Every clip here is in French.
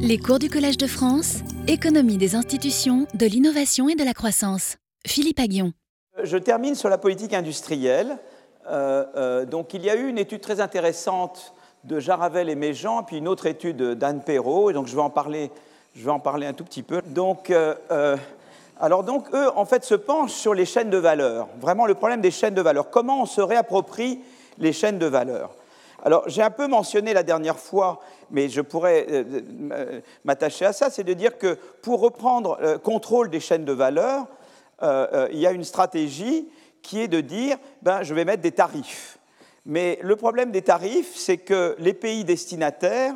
Les cours du Collège de France, économie des institutions, de l'innovation et de la croissance. Philippe Aguillon. Je termine sur la politique industrielle. Euh, euh, donc, il y a eu une étude très intéressante de Jaravel et Méjean, puis une autre étude d'Anne Perrault, et donc je vais en parler, je vais en parler un tout petit peu. Donc, euh, alors donc, eux, en fait, se penchent sur les chaînes de valeur. Vraiment, le problème des chaînes de valeur. Comment on se réapproprie les chaînes de valeur? Alors, j'ai un peu mentionné la dernière fois, mais je pourrais euh, euh, m'attacher à ça, c'est de dire que pour reprendre le contrôle des chaînes de valeur, euh, il y a une stratégie qui est de dire, ben, je vais mettre des tarifs. Mais le problème des tarifs, c'est que les pays destinataires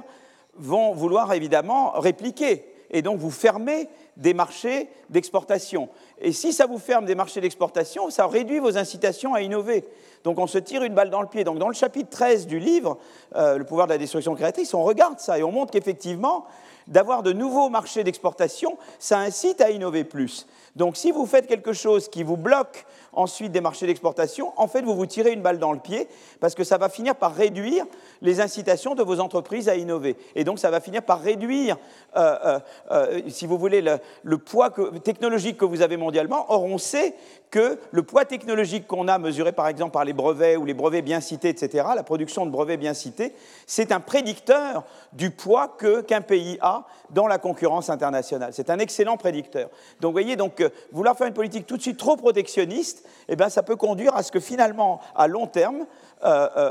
vont vouloir évidemment répliquer et donc vous fermez des marchés d'exportation. Et si ça vous ferme des marchés d'exportation, ça réduit vos incitations à innover. Donc on se tire une balle dans le pied. Donc dans le chapitre 13 du livre, euh, Le pouvoir de la destruction créatrice, on regarde ça et on montre qu'effectivement, d'avoir de nouveaux marchés d'exportation, ça incite à innover plus. Donc si vous faites quelque chose qui vous bloque ensuite des marchés d'exportation, en fait, vous vous tirez une balle dans le pied parce que ça va finir par réduire les incitations de vos entreprises à innover. Et donc ça va finir par réduire, euh, euh, euh, si vous voulez, le, poids technologique que vous avez mondialement. Or, on sait que le poids technologique qu'on a mesuré par exemple par les brevets ou les brevets bien cités, etc., la production de brevets bien cités, c'est un prédicteur du poids qu'un pays a dans la concurrence internationale. C'est un excellent prédicteur. Donc vous voyez, donc, vouloir faire une politique tout de suite trop protectionniste, eh bien, ça peut conduire à ce que finalement, à long terme, euh, euh,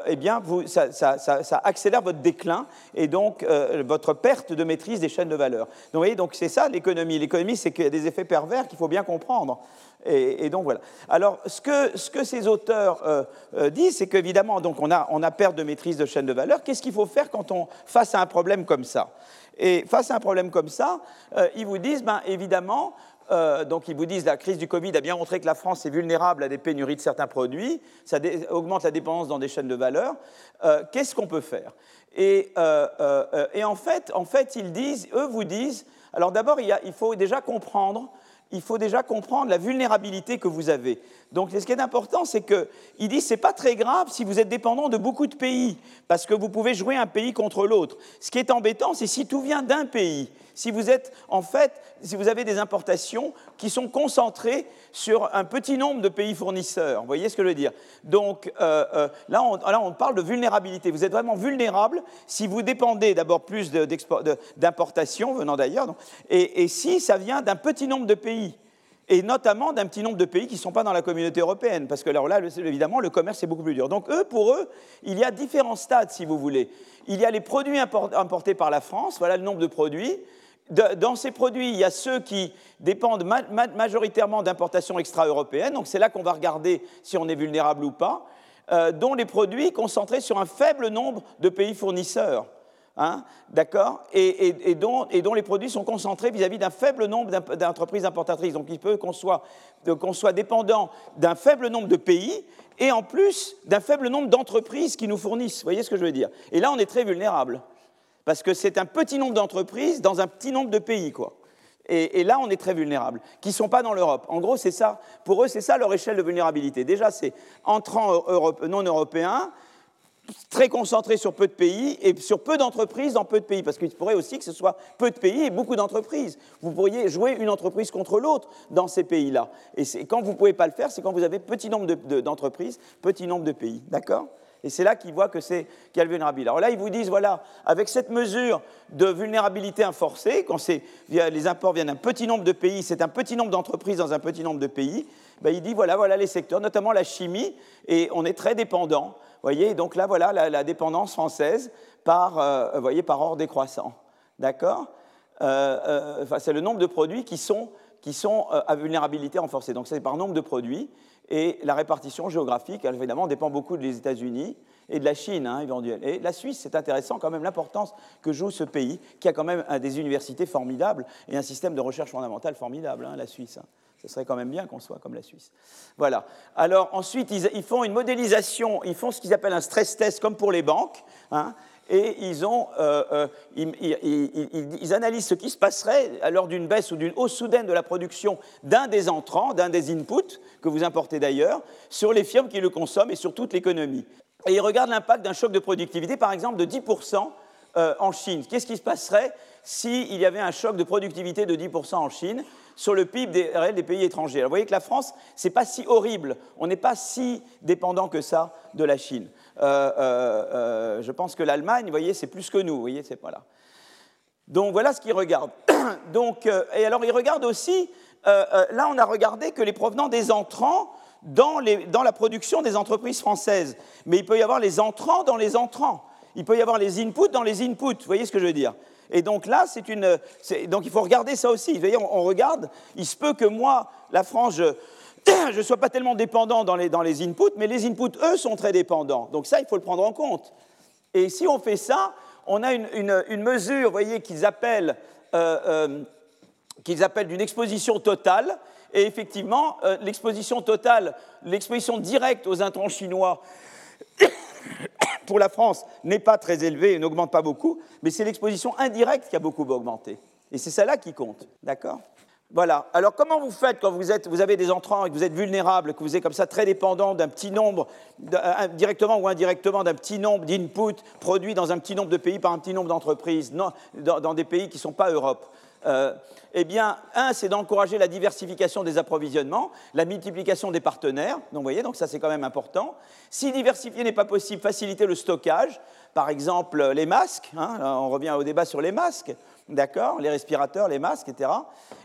eh bien, vous, ça, accélère votre déclin et donc euh, votre perte de maîtrise des chaînes de valeur. Donc, vous voyez, c'est ça l'économie. L'économie, c'est qu'il y a des effets pervers qu'il faut bien comprendre. Et, donc voilà. Alors, ce que, ce que ces auteurs disent, c'est qu'évidemment, donc on a, on a perte de maîtrise de chaîne de valeur. Qu'est-ce qu'il faut faire quand on face à un problème comme ça? Et face à un problème comme ça, ils vous disent, ben, évidemment, euh, donc ils vous disent la crise du Covid a bien montré que la France est vulnérable à des pénuries de certains produits, ça augmente la dépendance dans des chaînes de valeur. Euh, qu'est-ce qu'on peut faire? Et, euh, en, fait, ils disent, eux vous disent, alors d'abord il, il, faut déjà comprendre, il faut déjà comprendre la vulnérabilité que vous avez. Donc ce qui est important, c'est qu'ils disent c'est pas très grave si vous êtes dépendant de beaucoup de pays, parce que vous pouvez jouer un pays contre l'autre. Ce qui est embêtant, c'est si tout vient d'un pays si vous êtes en fait, si vous avez des importations qui sont concentrées sur un petit nombre de pays fournisseurs. Vous voyez ce que je veux dire? Donc euh, euh, là, on, parle de vulnérabilité. Vous êtes vraiment vulnérable si vous dépendez d'abord plus d'importations venant d'ailleurs, et, et si ça vient d'un petit nombre de pays et notamment d'un petit nombre de pays qui ne sont pas dans la communauté européenne, parce que là, évidemment, le commerce est beaucoup plus dur. Donc, eux, pour eux, il y a différents stades, si vous voulez. Il y a les produits importés par la France, voilà le nombre de produits dans ces produits, il y a ceux qui dépendent majoritairement d'importations extra-européennes, donc c'est là qu'on va regarder si on est vulnérable ou pas, euh, dont les produits concentrés sur un faible nombre de pays fournisseurs. Hein, d'accord? Et, dont, les produits sont concentrés vis-à-vis d'un faible nombre d'entreprises importatrices. Donc il peut qu'on soit, soit dépendant d'un faible nombre de pays et en plus d'un faible nombre d'entreprises qui nous fournissent. Vous voyez ce que je veux dire? Et là, on est très vulnérable parce que c'est un petit nombre d'entreprises dans un petit nombre de pays, quoi. Et, là, on est très vulnérable, qui ne sont pas dans l'Europe. En gros, c'est ça. Pour eux, c'est ça leur échelle de vulnérabilité. Déjà, c'est entrants non européens, très concentrés sur peu de pays et sur peu d'entreprises dans peu de pays. Parce qu'il pourrait aussi que ce soit peu de pays et beaucoup d'entreprises. Vous pourriez jouer une entreprise contre l'autre dans ces pays-là. Et quand vous ne pouvez pas le faire, c'est quand vous avez petit nombre d'entreprises, petit nombre de pays. D'accord? Et c'est là qu'ils voient que c'est qu'il y a le vulnérabilité. Alors là, ils vous disent, voilà, avec cette mesure de vulnérabilité inforcée, quand les imports viennent d'un petit nombre de pays, c'est un petit nombre d'entreprises dans un petit nombre de pays, ben, il dit, voilà, voilà les secteurs, notamment la chimie, et on est très dépendant. voyez, donc là, voilà la, dépendance française par, euh, voyez, par ordre décroissant. D'accord? Euh, euh, C'est le nombre de produits qui sont, qui sont à vulnérabilité renforcée. Donc c'est par nombre de produits. Et la répartition géographique, évidemment, dépend beaucoup des États-Unis et de la Chine, hein, éventuellement. Et la Suisse, c'est intéressant quand même l'importance que joue ce pays, qui a quand même des universités formidables et un système de recherche fondamentale formidable, hein, la Suisse. Hein. Ce serait quand même bien qu'on soit comme la Suisse. Voilà. Alors ensuite, ils, font une modélisation, ils font ce qu'ils appellent un stress test comme pour les banques. Hein, et euh, euh, ils, analysent ce qui se passerait lors d'une baisse ou d'une hausse soudaine de la production d'un des entrants, d'un des inputs que vous importez d'ailleurs, sur les firmes qui le consomment et sur toute l'économie. Et ils regardent l'impact d'un choc de productivité, par exemple, de 10% en Chine. Qu'est-ce qui se passerait s'il y avait un choc de productivité de 10% en Chine sur le PIB des, des pays étrangers? Vous voyez que la France, ce n'est pas si horrible, on n'est pas si dépendant que ça de la Chine. Euh, euh, euh, je pense que l'Allemagne, vous voyez, c'est plus que nous, vous voyez, c'est pas là. Donc voilà ce qu'ils regardent. Donc, et alors ils regardent aussi, là on a regardé que les provenants des entrants dans, la production des entreprises françaises. Mais il peut y avoir les entrants dans les entrants. Il peut y avoir les inputs dans les inputs. Vous voyez ce que je veux dire et donc là, c'est une. Donc il faut regarder ça aussi. Vous voyez, on, regarde. Il se peut que moi, la France, je ne sois pas tellement dépendant dans les, inputs, mais les inputs, eux, sont très dépendants. Donc ça, il faut le prendre en compte. Et si on fait ça, on a une, mesure, vous voyez, qu'ils appellent, euh, euh, qu'ils appellent d'une exposition totale. Et effectivement, euh, l'exposition totale, l'exposition directe aux intrants chinois pour la France n'est pas très élevée et n'augmente pas beaucoup, mais c'est l'exposition indirecte qui a beaucoup augmenté. Et c'est celle-là qui compte. D'accord? Voilà. Alors comment vous faites quand vous, avez des entrants et que vous êtes vulnérable, que vous êtes comme ça très dépendant d'un petit nombre, directement ou indirectement, d'un petit nombre d'inputs produits dans un petit nombre de pays par un petit nombre d'entreprises, dans, dans, des pays qui ne sont pas Europe? Euh, eh bien, un, c'est d'encourager la diversification des approvisionnements, la multiplication des partenaires. Donc, vous voyez, donc ça, c'est quand même important. Si diversifier n'est pas possible, faciliter le stockage. Par exemple, les masques. Hein, on revient au débat sur les masques d'accord Les respirateurs, les masques, etc.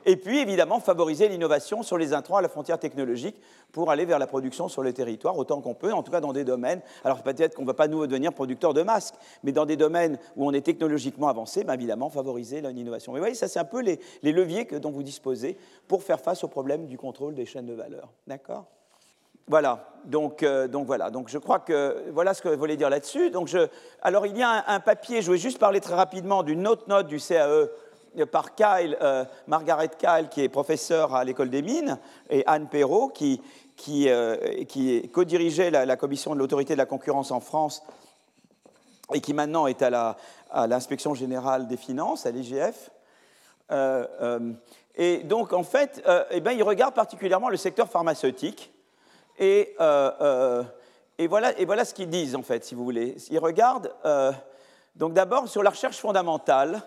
Et puis, évidemment, favoriser l'innovation sur les intrants à la frontière technologique pour aller vers la production sur le territoire autant qu'on peut, en tout cas dans des domaines. Alors, peut-être qu'on ne va pas nous devenir producteurs de masques, mais dans des domaines où on est technologiquement avancé, ben, évidemment, favoriser l'innovation. Mais vous voyez, ça, c'est un peu les, leviers que, dont vous disposez pour faire face au problème du contrôle des chaînes de valeur. D'accord? Voilà, donc, euh, donc, voilà, donc je crois que voilà ce que je voulais dire là-dessus. Donc alors il y a un, papier, je vais juste parler très rapidement d'une autre note du CAE euh, par Kyle, euh, Margaret Kyle, qui est professeure à l'école des mines, et Anne Perrault, qui, qui co-dirigeait la, commission de l'autorité de la concurrence en France et qui maintenant est à l'inspection générale des finances, à l'IGF. et donc en fait, eh ben, il regarde particulièrement le secteur pharmaceutique. Et, euh, euh, et, voilà, ce qu'ils disent, en fait, si vous voulez. Ils regardent, euh, donc d'abord, sur la recherche fondamentale.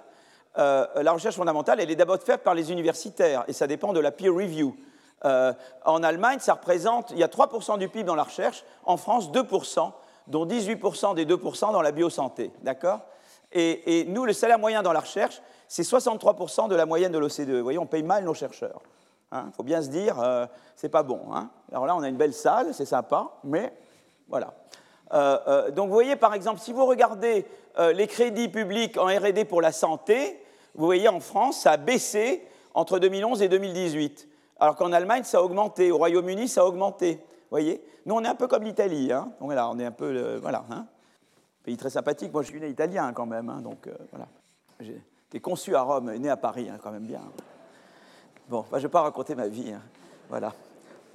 la recherche fondamentale, elle est d'abord faite par les universitaires, et ça dépend de la peer review. en Allemagne, ça représente, il y a 3% du PIB dans la recherche, en France, 2%, dont 18% des 2% dans la biosanté. D'accord? Et, et, nous, le salaire moyen dans la recherche, c'est 63% de la moyenne de l'OCDE. Vous voyez, on paye mal nos chercheurs. Il hein, faut bien se dire, euh, c'est pas bon. Hein. Alors là, on a une belle salle, c'est sympa, mais voilà. Euh, euh, donc vous voyez, par exemple, si vous regardez les crédits publics en RD pour la santé, vous voyez, en France, ça a baissé entre 2011 et 2018. Alors qu'en Allemagne, ça a augmenté. Au Royaume-Uni, ça a augmenté. Vous voyez? Nous, on est un peu comme l'Italie. Hein. Donc voilà, on est un peu. voilà. Hein. Pays très sympathique. Moi, je suis né italien quand même. Donc voilà. Été conçu à Rome, né à Paris, quand même bien. Bon, je ne vais pas raconter ma vie. Hein. Voilà.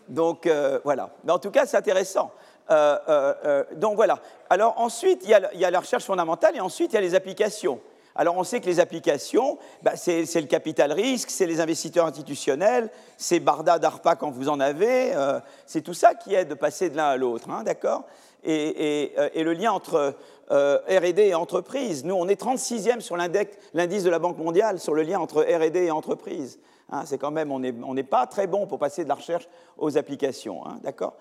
Donc, euh, voilà. Mais en tout cas, c'est intéressant. Euh, euh, donc, voilà. Alors, ensuite, il y, a, la recherche fondamentale et ensuite, il y a les applications. Alors, on sait que les applications, bah, c'est le capital risque, c'est les investisseurs institutionnels, c'est Barda, DARPA quand vous en avez, c'est tout ça qui aide de passer de l'un à l'autre, hein, d'accord? Et, et, le lien entre RD et entreprise. Nous, on est 36e sur l'indice de la Banque mondiale sur le lien entre RD et entreprise. Hein, c'est quand même, on n'est pas très bon pour passer de la recherche aux applications, hein, d'accord?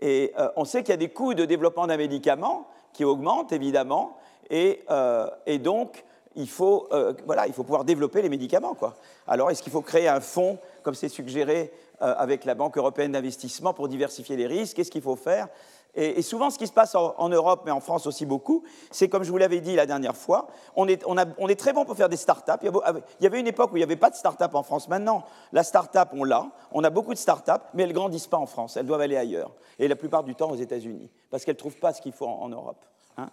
Et euh, on sait qu'il y a des coûts de développement d'un médicament qui augmentent évidemment, et, euh, donc il faut, euh, voilà, il faut pouvoir développer les médicaments. Quoi. Alors est-ce qu'il faut créer un fonds, comme c'est suggéré avec la Banque européenne d'investissement, pour diversifier les risques? Qu'est-ce qu'il faut faire? Et, souvent, ce qui se passe en, Europe, mais en France aussi beaucoup, c'est comme je vous l'avais dit la dernière fois, on est, très bon pour faire des start-up. Il y avait une époque où il n'y avait pas de start-up en France. Maintenant, la start-up, on l'a. On a beaucoup de start-up, mais elles ne grandissent pas en France. Elles doivent aller ailleurs. Et la plupart du temps aux États-Unis, parce qu'elles ne trouvent pas ce qu'il faut en, Europe. Hein.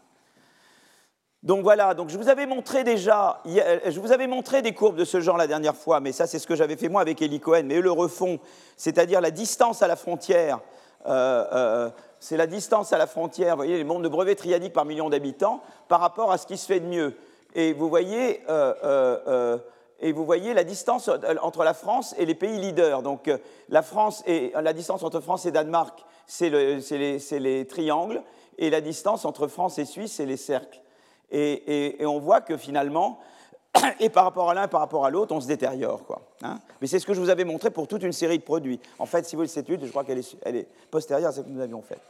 donc voilà, donc je vous avais montré déjà, je vous avais montré des courbes de ce genre la dernière fois, mais ça c'est ce que j'avais fait moi avec Eli Cohen, mais eux le refont, c'est-à-dire la distance à la frontière euh, euh, c'est la distance à la frontière, vous voyez, les nombres de brevets triadiques par million d'habitants par rapport à ce qui se fait de mieux. Et vous voyez, euh, et vous voyez la distance entre la France et les pays leaders. Donc la, France et, la distance entre France et Danemark, c'est les, les, triangles, et la distance entre France et Suisse, c'est les cercles. Et, on voit que finalement, et par rapport à l'un, par rapport à l'autre, on se détériore. Quoi, hein. Mais c'est ce que je vous avais montré pour toute une série de produits. En fait, si vous voulez cette étude, je crois qu'elle est, postérieure à celle que nous avions faite.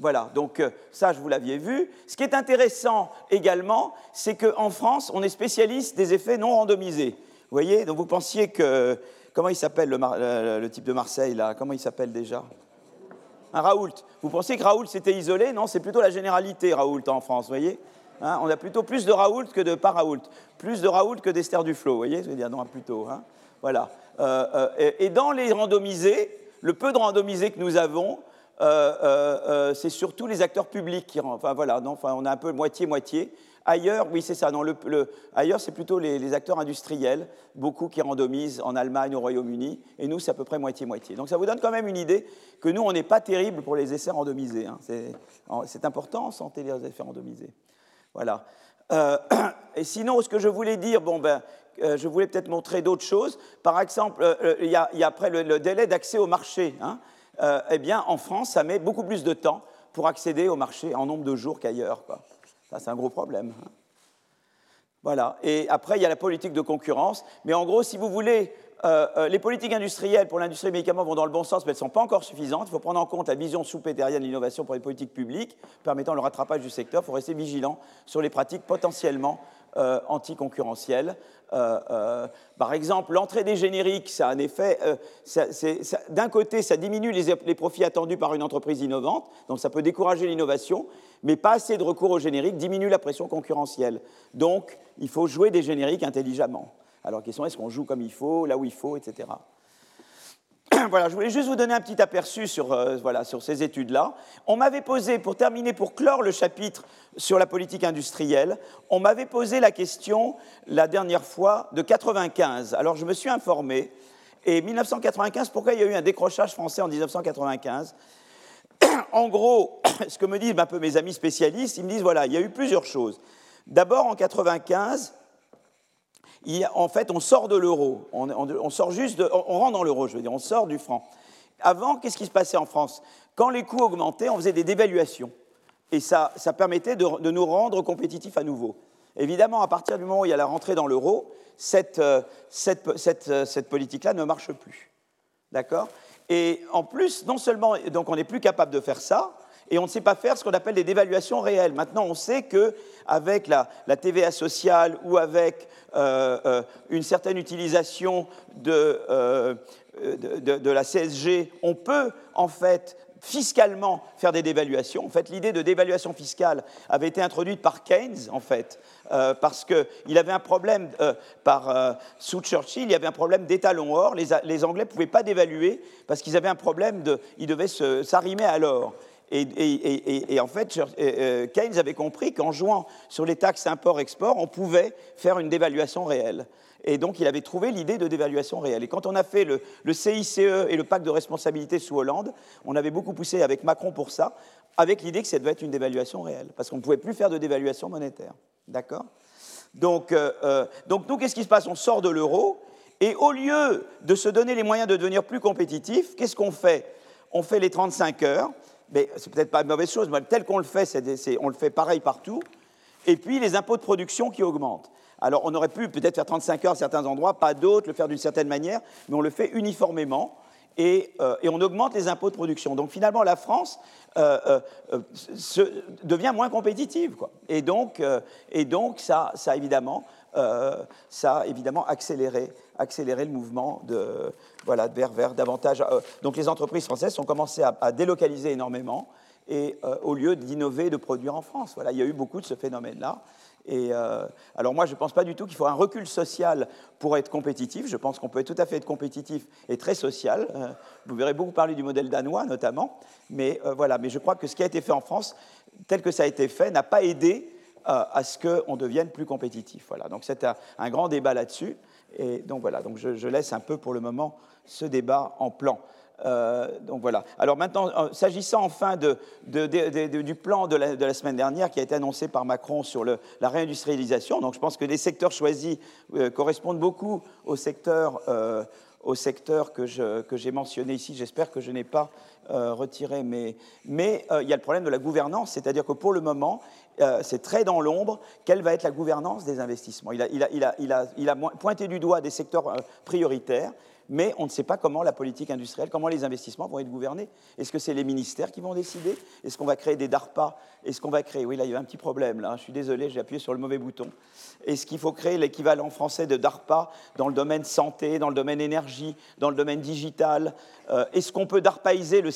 Voilà, donc euh, ça, je vous l'aviez vu. Ce qui est intéressant également, c'est qu'en France, on est spécialiste des effets non randomisés. Vous voyez, donc vous pensiez que... Comment il s'appelle le, type de Marseille, là Comment il s'appelle déjà? Un Raoult. Vous pensiez que Raoult s'était isolé? Non, c'est plutôt la généralité, Raoult, en France, vous voyez hein, On a plutôt plus de Raoult que de pas Raoult. Plus de Raoult que d'Esther Duflo, vous voyez Je veux dire, non, plutôt. Hein voilà. Euh, euh, et, dans les randomisés, le peu de randomisés que nous avons, euh, c'est surtout les acteurs publics qui... Enfin, voilà, non, enfin, on a un peu moitié-moitié. Ailleurs, oui, c'est ça. Non, le, ailleurs, c'est plutôt les, acteurs industriels, beaucoup qui randomisent en Allemagne, au Royaume-Uni, et nous, c'est à peu près moitié-moitié. Donc ça vous donne quand même une idée que nous, on n'est pas terrible pour les essais randomisés. Hein. C'est important santé, les essais randomisés. Voilà. Euh, et sinon, ce que je voulais dire, bon, ben, euh, je voulais peut-être montrer d'autres choses. Par exemple, euh, il y, a, après le, délai d'accès au marché. Hein. eh bien, en France, ça met beaucoup plus de temps pour accéder au marché en nombre de jours qu'ailleurs. Ça, c'est un gros problème. Hein. Voilà. Et après, il y a la politique de concurrence. Mais en gros, si vous voulez, euh, euh, les politiques industrielles pour l'industrie des médicaments vont dans le bon sens, mais elles ne sont pas encore suffisantes. Il faut prendre en compte la vision sous-pétérienne de l'innovation pour les politiques publiques, permettant le rattrapage du secteur. Il faut rester vigilant sur les pratiques potentiellement euh, anticoncurrentielles. par exemple, l'entrée des génériques, ça a un effet. D'un côté, ça diminue les, les, profits attendus par une entreprise innovante, donc ça peut décourager l'innovation mais pas assez de recours aux génériques diminue la pression concurrentielle. Donc, il faut jouer des génériques intelligemment. Alors, question est-ce qu'on joue comme il faut, là où il faut, etc. voilà, je voulais juste vous donner un petit aperçu sur, euh, sur ces études-là. On m'avait posé, pour terminer, pour clore le chapitre sur la politique industrielle, on m'avait posé la question la dernière fois de 95. Alors, je me suis informé. Et 1995, pourquoi il y a eu un décrochage français en 1995 en gros, ce que me disent un peu mes amis spécialistes, ils me disent voilà, il y a eu plusieurs choses. D'abord, en 95, en fait, on sort de l'euro. On, sort juste on rentre dans l'euro, je veux dire, on sort du franc. Avant, qu'est-ce qui se passait en France? Quand les coûts augmentaient, on faisait des dévaluations. Et ça, ça permettait de, nous rendre compétitifs à nouveau. Évidemment, à partir du moment où il y a la rentrée dans l'euro, cette, euh, cette, cette, euh, cette politique-là ne marche plus. D'accord? Et en plus, non seulement, donc on n'est plus capable de faire ça, et on ne sait pas faire ce qu'on appelle des dévaluations réelles. Maintenant, on sait qu'avec la, TVA sociale ou avec euh, euh, une certaine utilisation euh, de, de, la CSG, on peut en fait fiscalement faire des dévaluations. En fait, l'idée de dévaluation fiscale avait été introduite par Keynes, en fait, euh, parce qu'il avait un problème, euh, par, euh, sous Churchill, il y avait un problème d'étalon or. Les, les Anglais ne pouvaient pas dévaluer parce qu'ils avaient un problème de. Ils devaient s'arrimer à l'or. Et, en fait, Keynes avait compris qu'en jouant sur les taxes import-export, on pouvait faire une dévaluation réelle. Et donc, il avait trouvé l'idée de dévaluation réelle. Et quand on a fait le, CICE et le pacte de responsabilité sous Hollande, on avait beaucoup poussé avec Macron pour ça, avec l'idée que ça devait être une dévaluation réelle, parce qu'on ne pouvait plus faire de dévaluation monétaire. D'accord? Donc, euh, euh, donc, nous, qu'est-ce qui se passe? On sort de l'euro, et au lieu de se donner les moyens de devenir plus compétitif, qu'est-ce qu'on fait? On fait les 35 heures, mais c'est peut-être pas une mauvaise chose, tel qu'on le fait, on le fait pareil partout, et puis les impôts de production qui augmentent. Alors on aurait pu peut-être faire 35 heures à certains endroits, pas d'autres, le faire d'une certaine manière, mais on le fait uniformément et, euh, on augmente les impôts de production. Donc finalement, la France euh, euh, devient moins compétitive. Et, donc, ça, a évidemment, ça évidemment accéléré, accéléré le mouvement de, voilà, vers, vers davantage. donc les entreprises françaises ont commencé à, délocaliser énormément et au lieu d'innover, de produire en France. Voilà, il y a eu beaucoup de ce phénomène-là. Et euh, alors moi, je ne pense pas du tout qu'il faut un recul social pour être compétitif. Je pense qu'on peut tout à fait être compétitif et très social. Euh, vous verrez beaucoup parler du modèle danois, notamment. Mais euh, voilà. Mais je crois que ce qui a été fait en France, tel que ça a été fait, n'a pas aidé à ce qu'on devienne plus compétitif. Voilà. Donc c'est un, grand débat là-dessus. Et donc voilà. Donc je, laisse un peu pour le moment ce débat en plan. Euh, donc voilà. Alors maintenant, euh, s'agissant enfin du plan de la, semaine dernière qui a été annoncé par Macron sur la réindustrialisation, donc je pense que les secteurs choisis euh, correspondent beaucoup aux secteurs au secteur que j'ai mentionné ici. J'espère que je n'ai pas retiré, mais, mais il y a le problème de la gouvernance, c'est-à-dire que pour le moment, c'est très dans l'ombre, quelle va être la gouvernance des investissements. Il a, pointé du doigt des secteurs prioritaires, mais on ne sait pas comment la politique industrielle, comment les investissements vont être gouvernés. Est-ce que c'est les ministères qui vont décider? Est-ce qu'on va créer des DARPA? Est-ce qu'on va créer? Oui, là, il y a un petit problème, là. Je suis désolé, j'ai appuyé sur le mauvais bouton. Est-ce qu'il faut créer l'équivalent français de DARPA dans le domaine santé, dans le domaine énergie, dans le domaine digital? Euh, Est-ce qu'on peut DARPAiser le,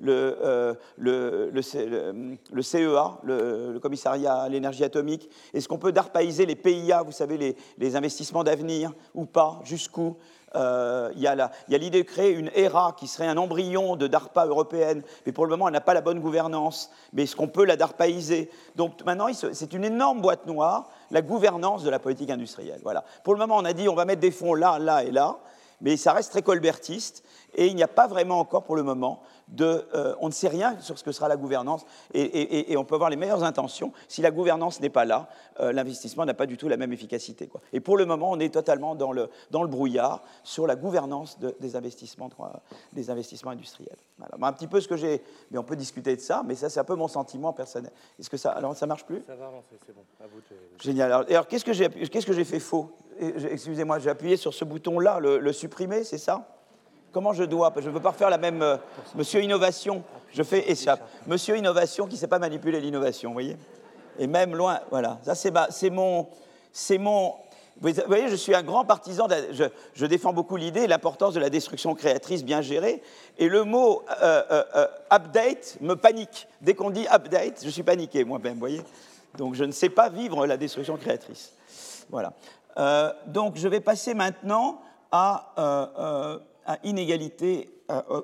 le, le, le CEA, le, commissariat à l'énergie atomique? Est-ce qu'on peut DARPAiser les PIA, vous savez, les investissements d'avenir, ou pas Jusqu'où? Euh, il y a l'idée de créer une ERA qui serait un embryon de DARPA européenne, mais pour le moment, elle n'a pas la bonne gouvernance. Mais est-ce qu'on peut la DARPAiser? Donc maintenant, c'est une énorme boîte noire, la gouvernance de la politique industrielle. Voilà. Pour le moment, on a dit on va mettre des fonds là, là et là, mais ça reste très colbertiste, et il n'y a pas vraiment encore pour le moment euh, on ne sait rien sur ce que sera la gouvernance et, on peut avoir les meilleures intentions. Si la gouvernance n'est pas là, euh, l'investissement n'a pas du tout la même efficacité. Et pour le moment, on est totalement dans le, brouillard sur la gouvernance des, investissements, des investissements industriels. Un petit peu ce que j'ai, mais on peut discuter de ça, mais ça c'est un peu mon sentiment personnel. Est-ce que ça, alors ça marche plus? Ça va c'est bon. Génial. Alors, qu'est-ce que j'ai, fait faux? Excusez-moi, j'ai appuyé sur ce bouton-là, le supprimer, c'est ça? Comment je dois? Je ne veux pas refaire la même. Euh, monsieur Innovation, je fais échappe. Monsieur Innovation qui ne sait pas manipuler l'innovation, vous voyez? Et même loin, voilà. Ça, c'est mon. C'est mon. Vous voyez, je suis un grand partisan, je, défends beaucoup l'idée l'importance de la destruction créatrice bien gérée. Et le mot euh, euh, update me panique. Dès qu'on dit update, je suis paniqué moi-même, vous voyez? Donc je ne sais pas vivre la destruction créatrice. Voilà. donc je vais passer maintenant à inégalité,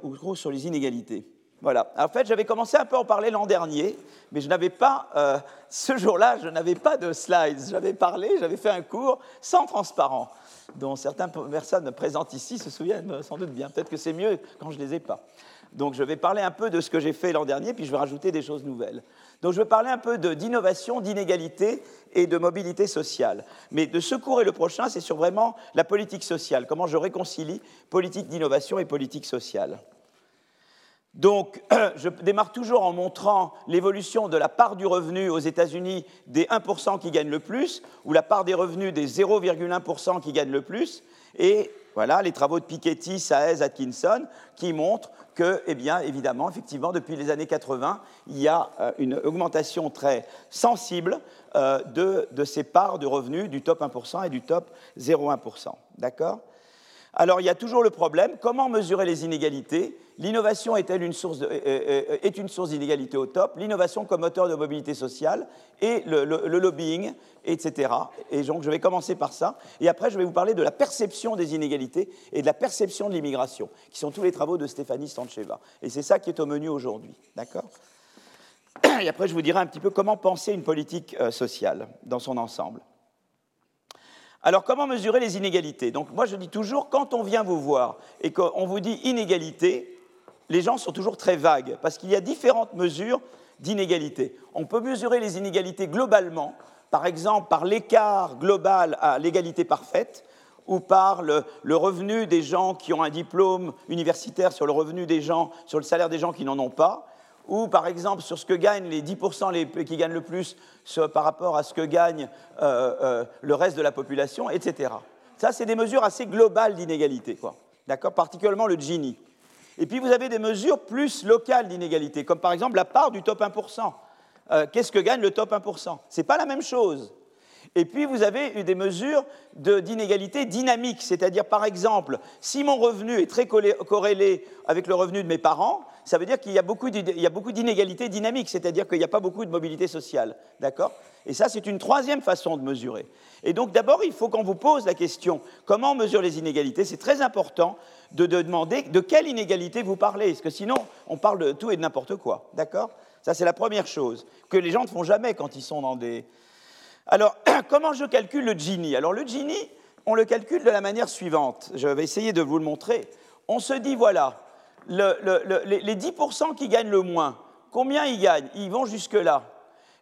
gros sur les inégalités. Voilà. En fait, j'avais commencé un peu à en parler l'an dernier, mais je n'avais pas, euh, ce jour-là, je n'avais pas de slides. J'avais parlé, j'avais fait un cours sans transparent, dont certaines personnes présentes ici se souviennent sans doute bien. Peut-être que c'est mieux quand je ne les ai pas. Donc, je vais parler un peu de ce que j'ai fait l'an dernier, puis je vais rajouter des choses nouvelles. Donc je vais parler un peu d'innovation, d'inégalité et de mobilité sociale. Mais de ce cours et le prochain, c'est sur vraiment la politique sociale, comment je réconcilie politique d'innovation et politique sociale. Donc, je démarre toujours en montrant l'évolution de la part du revenu aux États-Unis des 1% qui gagnent le plus, ou la part des revenus des 0,1% qui gagnent le plus, et voilà les travaux de Piketty, Saez, Atkinson, qui montrent que, eh bien, évidemment, effectivement, depuis les années 80, il y a euh, une augmentation très sensible euh, de, ces parts de revenus du top 1% et du top 0,1%. D'accord? Alors il y a toujours le problème, comment mesurer les inégalités? L'innovation est-elle une source est une source d'inégalité au top? L'innovation comme moteur de mobilité sociale et le, lobbying, etc. Et donc je vais commencer par ça. Et après je vais vous parler de la perception des inégalités et de la perception de l'immigration, qui sont tous les travaux de Stéphanie Stancheva. Et c'est ça qui est au menu aujourd'hui. D'accord? Et après je vous dirai un petit peu comment penser une politique euh, sociale dans son ensemble. Alors comment mesurer les inégalités? Donc moi je dis toujours, quand on vient vous voir et qu'on vous dit inégalité, les gens sont toujours très vagues, parce qu'il y a différentes mesures d'inégalité. On peut mesurer les inégalités globalement, par exemple par l'écart global à l'égalité parfaite, ou par le, revenu des gens qui ont un diplôme universitaire sur le revenu des gens, sur le salaire des gens qui n'en ont pas, ou par exemple sur ce que gagnent les 10% qui gagnent le plus par rapport à ce que gagne euh, euh, le reste de la population, etc. Ça, c'est des mesures assez globales d'inégalité, quoi. D'accord? Particulièrement le Gini. Et puis vous avez des mesures plus locales d'inégalité, comme par exemple la part du top 1%. Euh, qu'est-ce que gagne le top 1% Ce n'est pas la même chose. Et puis vous avez des mesures d'inégalité dynamique, c'est-à-dire par exemple, si mon revenu est très corrélé avec le revenu de mes parents, ça veut dire qu'il y a beaucoup d'inégalités dynamiques, c'est-à-dire qu'il n'y a pas beaucoup de mobilité sociale. D'accord? Et ça, c'est une troisième façon de mesurer. Et donc d'abord, il faut qu'on vous pose la question, comment on mesure les inégalités? C'est très important de, demander de quelle inégalité vous parlez, parce que sinon, on parle de tout et de n'importe quoi. D'accord? Ça, c'est la première chose, que les gens ne font jamais quand ils sont dans des... Alors, comment je calcule le Gini? Alors le Gini, on le calcule de la manière suivante. Je vais essayer de vous le montrer. On se dit, voilà, les 10% qui gagnent le moins, combien ils gagnent? Ils vont jusque-là.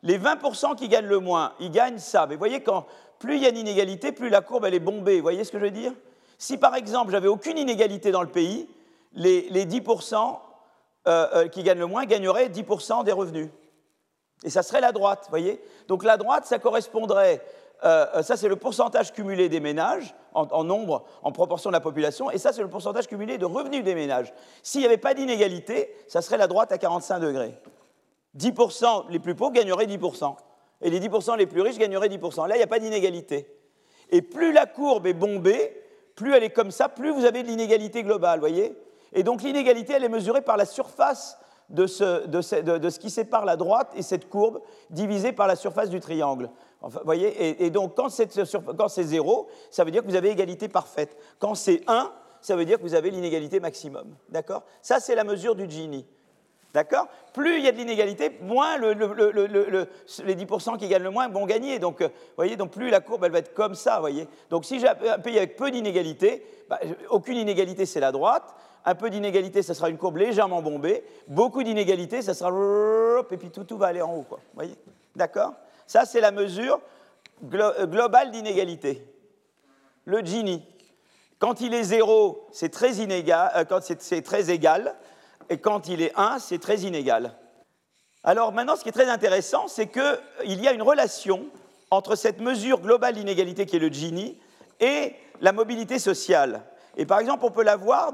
Les 20% qui gagnent le moins, ils gagnent ça. Mais vous voyez, quand plus il y a une inégalité, plus la courbe elle est bombée. Vous voyez ce que je veux dire? Si par exemple j'avais aucune inégalité dans le pays, les, 10% euh, euh, qui gagnent le moins gagneraient 10% des revenus. Et ça serait la droite, voyez Donc la droite, ça correspondrait, euh, ça c'est le pourcentage cumulé des ménages en, nombre, en proportion de la population, et ça c'est le pourcentage cumulé de revenus des ménages. S'il n'y avait pas d'inégalité, ça serait la droite à 45 degrés. 10% les plus pauvres gagneraient 10%, et les 10% les plus riches gagneraient 10%. Là, il n'y a pas d'inégalité. Et plus la courbe est bombée, plus elle est comme ça, plus vous avez de l'inégalité globale, voyez Et donc l'inégalité, elle est mesurée par la surface de ce, qui sépare la droite et cette courbe divisée par la surface du triangle. voyez et, donc quand c'est zéro, ça veut dire que vous avez égalité parfaite. Quand c'est 1, ça veut dire que vous avez l'inégalité maximum. D'accord? Ça, c'est la mesure du Gini. D'accord? Plus il y a de l'inégalité, moins les 10% qui gagnent le moins vont gagner. Donc, euh, voyez, donc plus la courbe elle va être comme ça. Voyez donc si j'ai un pays avec peu d'inégalité, bah, aucune inégalité c'est la droite, un peu d'inégalité ça sera une courbe légèrement bombée, beaucoup d'inégalité ça sera et puis tout, tout va aller en haut. Voyez? D'accord? Ça c'est la mesure euh, globale d'inégalité. Le Gini. Quand il est zéro, c'est très euh, très égal et quand il est 1, c'est très inégal. Alors maintenant, ce qui est très intéressant, c'est qu'il y a une relation entre cette mesure globale d'inégalité qui est le Gini et la mobilité sociale. Et par exemple, on peut la voir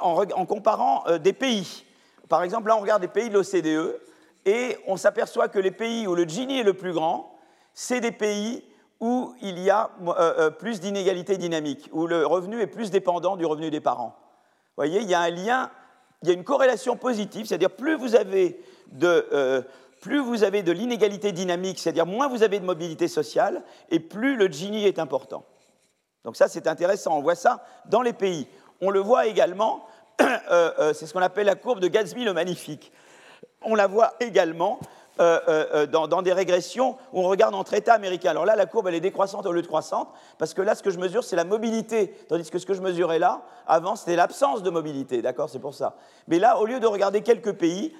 en, comparant euh, des pays. Par exemple, là, on regarde des pays de l'OCDE et on s'aperçoit que les pays où le Gini est le plus grand, c'est des pays où il y a euh, euh, plus d'inégalités dynamiques, où le revenu est plus dépendant du revenu des parents. Vous voyez, il y a un lien il y a une corrélation positive, c'est-à-dire plus vous avez de, plus vous avez de l'inégalité dynamique, c'est-à-dire moins vous avez de mobilité sociale, et plus le Gini est important. Donc ça, c'est intéressant. On voit ça dans les pays. On le voit également, euh, euh, c'est ce qu'on appelle la courbe de Gatsby le magnifique. On la voit également euh, euh, dans, des régressions où on regarde entre États américains. Alors là, la courbe, elle est décroissante au lieu de croissante, parce que là, ce que je mesure, c'est la mobilité, tandis que ce que je mesurais là, avant, c'était l'absence de mobilité, d'accord C'est pour ça. Mais là, au lieu de regarder quelques pays,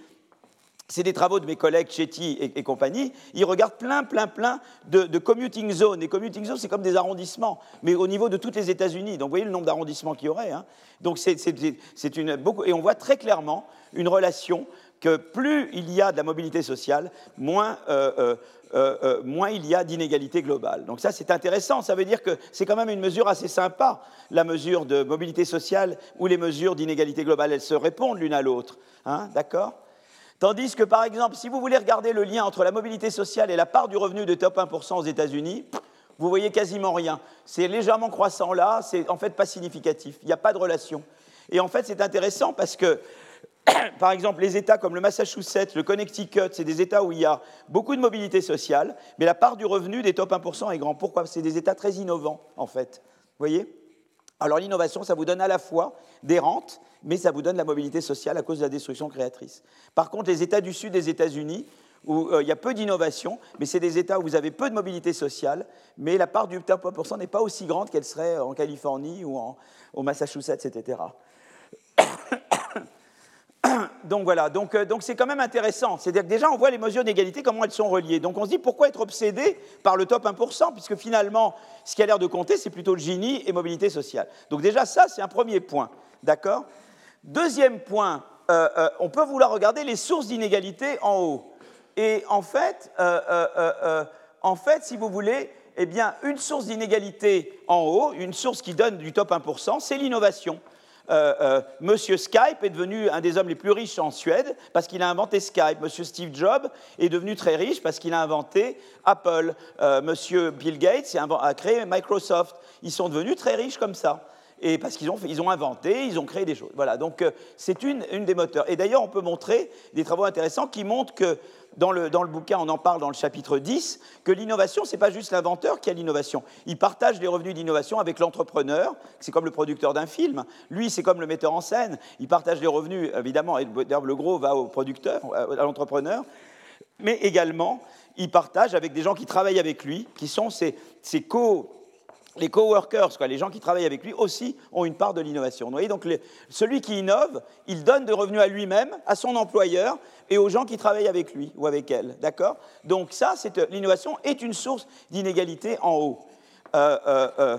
c'est des travaux de mes collègues Chetty et, compagnie. Ils regardent plein, plein, plein de, commuting zones. Et commuting zones, c'est comme des arrondissements, mais au niveau de tous les États-Unis. Donc, vous voyez le nombre d'arrondissements qu'il y aurait. Hein. Donc, c'est une beaucoup, et on voit très clairement une relation que plus il y a de la mobilité sociale, moins, euh, euh, euh, moins il y a d'inégalité globale. Donc ça, c'est intéressant. Ça veut dire que c'est quand même une mesure assez sympa, la mesure de mobilité sociale ou les mesures d'inégalité globale. Elles se répondent l'une à l'autre. Hein, D'accord? Tandis que, par exemple, si vous voulez regarder le lien entre la mobilité sociale et la part du revenu de top 1% aux États-Unis, vous voyez quasiment rien. C'est légèrement croissant là, c'est en fait pas significatif. Il n'y a pas de relation. Et en fait, c'est intéressant parce que par exemple, les États comme le Massachusetts, le Connecticut, c'est des États où il y a beaucoup de mobilité sociale, mais la part du revenu des top 1% est grande. Pourquoi? C'est des États très innovants, en fait. Vous voyez? Alors l'innovation, ça vous donne à la fois des rentes, mais ça vous donne la mobilité sociale à cause de la destruction créatrice. Par contre, les États du Sud des États-Unis, où euh, il y a peu d'innovation, mais c'est des États où vous avez peu de mobilité sociale, mais la part du top 1% n'est pas aussi grande qu'elle serait en Californie ou en, au Massachusetts, etc. donc voilà, euh, donc c'est quand même intéressant. C'est-à-dire que déjà on voit les mesures d'égalité, comment elles sont reliées. Donc on se dit pourquoi être obsédé par le top 1%, puisque finalement ce qui a l'air de compter c'est plutôt le Gini et mobilité sociale. Donc déjà ça c'est un premier point, d'accord? Deuxième point, euh, euh, on peut vouloir regarder les sources d'inégalité en haut. Et en fait, en fait, si vous voulez, eh bien, une source d'inégalité en haut, une source qui donne du top 1%, c'est l'innovation. Euh, euh, Monsieur Skype est devenu un des hommes les plus riches en Suède parce qu'il a inventé Skype. Monsieur Steve Jobs est devenu très riche parce qu'il a inventé Apple. Euh, Monsieur Bill Gates a créé Microsoft. Ils sont devenus très riches comme ça et parce qu'ils ont, ils ont inventé, ils ont créé des choses. Voilà, donc c'est une, des moteurs. Et d'ailleurs, on peut montrer des travaux intéressants qui montrent que dans le, bouquin, on en parle dans le chapitre 10, que l'innovation, ce n'est pas juste l'inventeur qui a l'innovation. Il partage les revenus d'innovation avec l'entrepreneur, c'est comme le producteur d'un film. Lui, c'est comme le metteur en scène. Il partage les revenus, évidemment, et le gros va au producteur, à l'entrepreneur, mais également, il partage avec des gens qui travaillent avec lui, qui sont ses, ses co les coworkers, les gens qui travaillent avec lui aussi ont une part de l'innovation. Vous voyez, donc celui qui innove, il donne des revenus à lui-même, à son employeur et aux gens qui travaillent avec lui ou avec elle. D'accord? Donc ça, l'innovation est une source d'inégalité en haut. Euh, euh,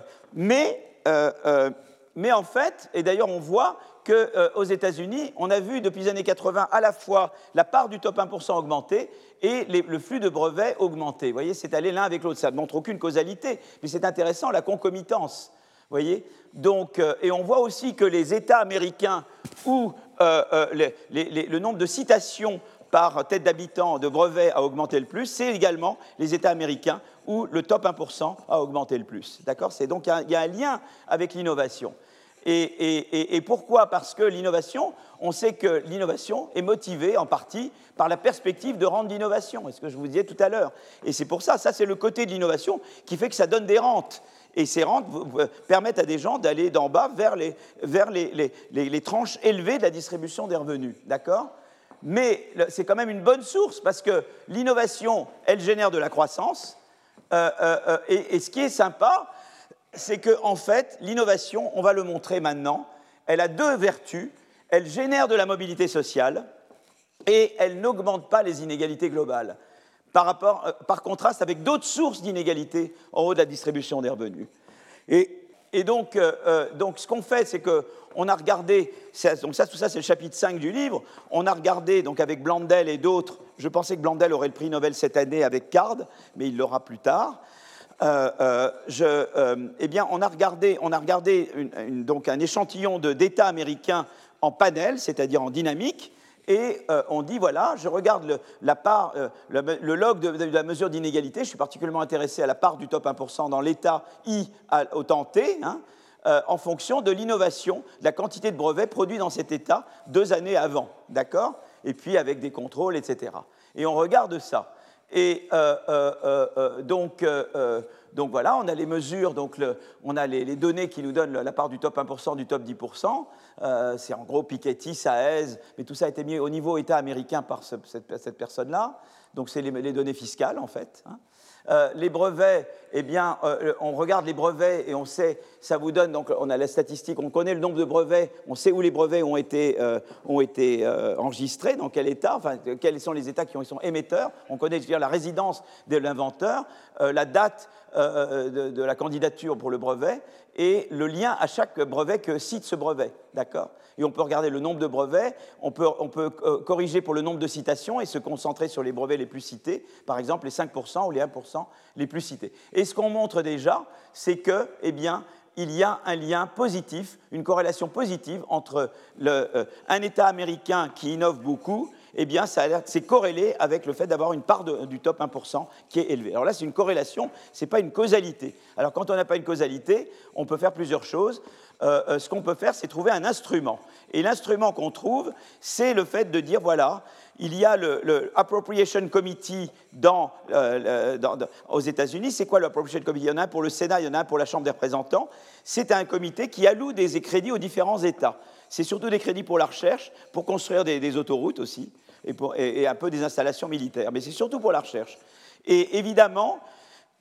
euh, mais en fait, et d'ailleurs on voit qu'aux euh, États-Unis, on a vu depuis les années 80 à la fois la part du top 1% augmenter et le flux de brevets augmenter. Vous voyez, c'est allé l'un avec l'autre. Ça ne montre aucune causalité, mais c'est intéressant, la concomitance. Vous voyez Donc, euh, Et on voit aussi que les États américains où euh, le nombre de citations par tête d'habitant de brevets a augmenté le plus, c'est également les États américains où le top 1% a augmenté le plus. D'accord? C'est donc il y a un lien avec l'innovation. Et, pourquoi? Parce que l'innovation, on sait que l'innovation est motivée en partie par la perspective de rendre l'innovation, c'est ce que je vous disais tout à l'heure. Et c'est pour ça, ça c'est le côté de l'innovation qui fait que ça donne des rentes. Et ces rentes permettent à des gens d'aller d'en bas vers, les, vers les, les, tranches élevées de la distribution des revenus. D'accord? Mais c'est quand même une bonne source parce que l'innovation, elle génère de la croissance. Euh, euh, euh, et, et ce qui est sympa, c'est que, en fait, l'innovation, on va le montrer maintenant, elle a deux vertus. Elle génère de la mobilité sociale et elle n'augmente pas les inégalités globales, par, rapport, euh, par contraste avec d'autres sources d'inégalités en haut de la distribution des revenus. Et, donc, euh, euh, donc, ce qu'on fait, c'est qu'on a regardé, donc ça, tout ça c'est le chapitre 5 du livre, on a regardé donc avec Blandel et d'autres, je pensais que Blandel aurait le prix Nobel cette année avec Card, mais il l'aura plus tard. Euh, euh, euh, eh bien, on a regardé, on a regardé donc un échantillon d'États américains en panel, c'est-à-dire en dynamique, et on dit voilà, je regarde le, la part, le, log de, la mesure d'inégalité, je suis particulièrement intéressé à la part du top 1% dans l'État I au temps T, hein, en fonction de l'innovation, de la quantité de brevets produits dans cet État deux années avant, d'accord? Et puis avec des contrôles, etc. Et on regarde ça. Et euh, euh, euh, donc, donc, voilà, on a les mesures, donc on a les, données qui nous donnent la part du top 1%, du top 10%. c'est en gros Piketty, Saez, mais tout ça a été mis au niveau État américain par cette, personne-là. Donc c'est les, données fiscales en fait. Hein. Euh, les brevets, eh bien, euh, on regarde les brevets et on sait, ça vous donne, donc on a la statistique, on connaît le nombre de brevets, on sait où les brevets ont été, euh, ont été enregistrés, dans quel état, enfin, quels sont les états qui sont émetteurs, on connaît dire, la résidence de l'inventeur, la date de, la candidature pour le brevet et le lien à chaque brevet que cite ce brevet, d'accord? Et on peut regarder le nombre de brevets, on peut, euh, corriger pour le nombre de citations et se concentrer sur les brevets les plus cités, par exemple les 5% ou les 1% les plus cités. Et ce qu'on montre déjà, c'est que, eh bien, il y a un lien positif, une corrélation positive entre euh, un État américain qui innove beaucoup eh bien, c'est corrélé avec le fait d'avoir une part du top 1% qui est élevée. Alors là, c'est une corrélation, ce n'est pas une causalité. Alors quand on n'a pas une causalité, on peut faire plusieurs choses. Euh, euh, ce qu'on peut faire, c'est trouver un instrument. Et l'instrument qu'on trouve, c'est le fait de dire, voilà, il y a le, Appropriation Committee euh, aux États-Unis. C'est quoi le Appropriation Committee? Il y en a un pour le Sénat, il y en a un pour la Chambre des représentants. C'est un comité qui alloue des crédits aux différents États. C'est surtout des crédits pour la recherche, pour construire des, autoroutes aussi, et, un peu des installations militaires. Mais c'est surtout pour la recherche. Et évidemment,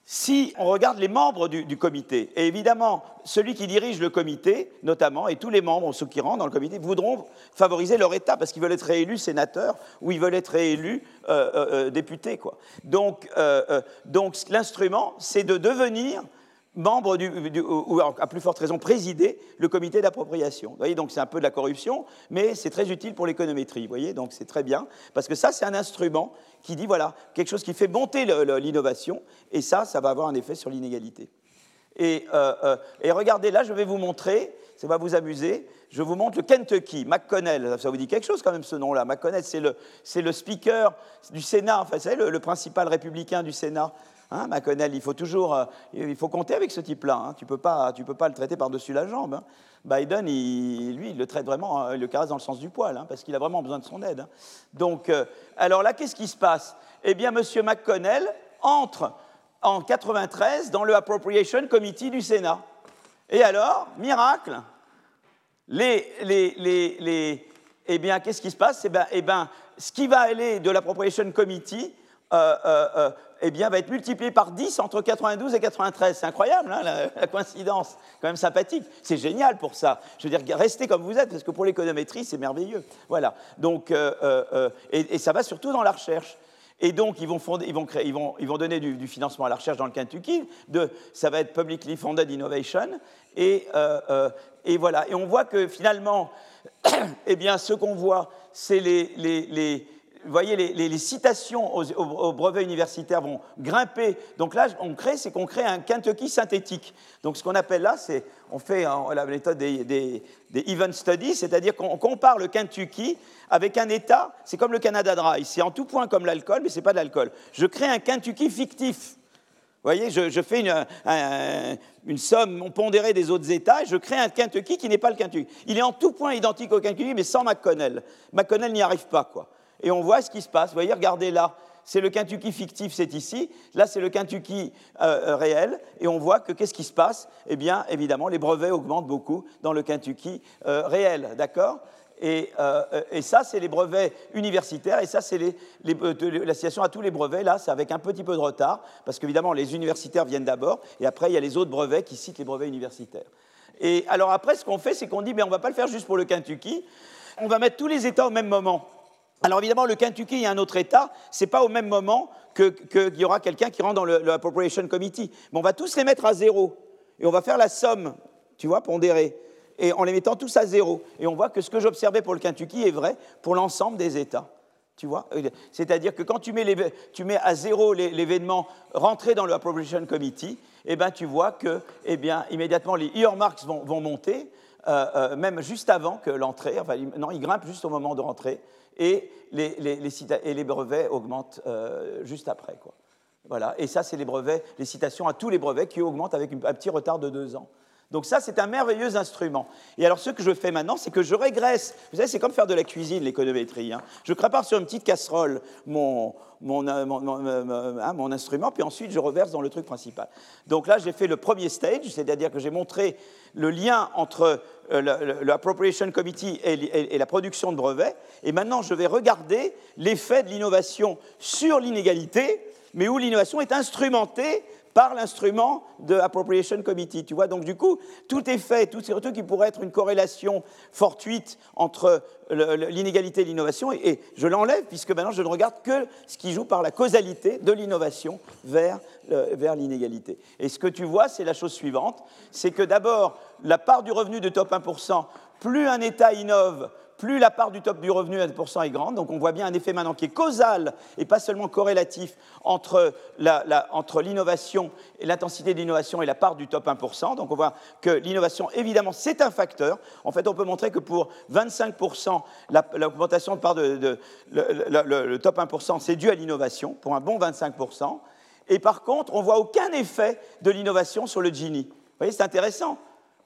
si on regarde les membres du, comité, et évidemment, celui qui dirige le comité, notamment, et tous les membres, ceux qui rentrent dans le comité, voudront favoriser leur État parce qu'ils veulent être réélus sénateurs ou ils veulent être réélus euh, euh, euh, députés. Donc, donc l'instrument, c'est de devenir membre ou à plus forte raison présider le comité d'appropriation. Vous voyez, donc c'est un peu de la corruption, mais c'est très utile pour l'économétrie. Vous voyez, donc c'est très bien, parce que ça, c'est un instrument qui dit, voilà, quelque chose qui fait monter l'innovation, et ça, ça va avoir un effet sur l'inégalité. Et, euh, euh, et, regardez, là, je vais vous montrer, ça va vous amuser, je vous montre le Kentucky, McConnell, ça vous dit quelque chose quand même ce nom-là, McConnell, c'est le, le, speaker du Sénat, enfin, vous savez, le principal républicain du Sénat. Hein, McConnell, il faut toujours, euh, il faut compter avec ce type-là. Hein. Tu peux, pas, peux pas le traiter par-dessus la jambe. Hein. Biden, lui, il le traite vraiment, euh, il le caresse dans le sens du poil, parce qu'il a vraiment besoin de son aide. Donc, euh, alors là, qu'est-ce qui se passe? Eh bien, M. McConnell entre en 93 dans le Appropriation Committee du Sénat. Et alors, miracle, les, les, les, eh bien, qu'est-ce qui se passe? Eh bien, eh bien, ce qui va aller de l'Appropriation Committee eh bien, va être multiplié par 10 entre 92 et 93. C'est incroyable, hein, la, coïncidence, quand même sympathique. C'est génial pour ça. Je veux dire, restez comme vous êtes, parce que pour l'économétrie, c'est merveilleux. Voilà. Donc, euh, euh, euh, et, ça va surtout dans la recherche. Et donc, ils vont, ils vont, ils vont, ils vont donner du, financement à la recherche dans le Kentucky. De, ça va être Publicly Funded Innovation. Et, euh, euh, et voilà. Et on voit que finalement, eh bien, ce qu'on voit, c'est les, les vous voyez, les, citations aux, au, brevets universitaires vont grimper. Donc là, on crée, c'est qu'on crée un Kentucky synthétique. Donc ce qu'on appelle là, c'est, on fait la méthode des, des, event studies, c'est-à-dire qu'on compare le Kentucky avec un État, c'est comme le Canada Dry, c'est en tout point comme l'alcool, mais ce n'est pas de l'alcool. Je crée un Kentucky fictif. Vous voyez, je, fais une, une, somme pondérée des autres États et je crée un Kentucky qui n'est pas le Kentucky. Il est en tout point identique au Kentucky, mais sans McConnell. McConnell n'y arrive pas, quoi et on voit ce qui se passe. Vous voyez, regardez là, c'est le Kentucky fictif, c'est ici. Là, c'est le Kentucky euh, euh, réel. Et on voit que qu'est-ce qui se passe? Eh bien, évidemment, les brevets augmentent beaucoup dans le Kentucky euh, réel, d'accord? Et, ça, c'est les brevets universitaires, et ça, c'est les, la situation à tous les brevets. Là, c'est avec un petit peu de retard, parce qu'évidemment, les universitaires viennent d'abord, et après, il y a les autres brevets qui citent les brevets universitaires. Et alors après, ce qu'on fait, c'est qu'on dit, mais on ne va pas le faire juste pour le Kentucky, on va mettre tous les États au même moment. Alors évidemment, le Kentucky et un autre État, ce n'est pas au même moment qu'il y aura quelqu'un qui rentre dans le, Appropriation Committee. Mais on va tous les mettre à zéro. Et on va faire la somme, tu vois, pondérée. Et en les mettant tous à zéro. Et on voit que ce que j'observais pour le Kentucky est vrai pour l'ensemble des États. Tu vois? C'est-à-dire que quand tu mets, tu mets à zéro l'événement rentré dans le Appropriation Committee, eh ben, tu vois que eh bien, immédiatement les earmarks vont, vont monter, euh, euh, même juste avant que l'entrée, enfin, non, ils grimpent juste au moment de rentrer, et les, et les brevets augmentent euh, juste après. Quoi. Voilà. Et ça, c'est les brevets, les citations à tous les brevets qui augmentent avec un petit retard de deux ans. Donc ça, c'est un merveilleux instrument. Et alors, ce que je fais maintenant, c'est que je régresse. Vous savez, c'est comme faire de la cuisine, l'économétrie. Hein. Je prépare sur une petite casserole mon, mon, euh, hein, mon, instrument, puis ensuite, je reverse dans le truc principal. Donc là, j'ai fait le premier stage, c'est-à-dire que j'ai montré le lien entre euh, l'Appropriation Committee et, et la production de brevets. Et maintenant, je vais regarder l'effet de l'innovation sur l'inégalité, mais où l'innovation est instrumentée par l'instrument de Appropriation Committee. Tu vois, donc du coup, tout est fait, tout ces trucs qui pourraient être une corrélation fortuite entre l'inégalité et l'innovation, et, je l'enlève puisque maintenant je ne regarde que ce qui joue par la causalité de l'innovation vers, vers l'inégalité. Et ce que tu vois, c'est la chose suivante, c'est que d'abord, la part du revenu de top 1%, plus un État innove, plus la part du top du revenu à 1% est grande. Donc on voit bien un effet maintenant qui est causal et pas seulement corrélatif entre, l'innovation et l'intensité de l'innovation et la part du top 1%. Donc on voit que l'innovation, évidemment, c'est un facteur. En fait, on peut montrer que pour 25%, l'augmentation de part de, le, top 1%, c'est dû à l'innovation, pour un bon 25%. Et par contre, on ne voit aucun effet de l'innovation sur le Gini. Vous voyez, c'est intéressant.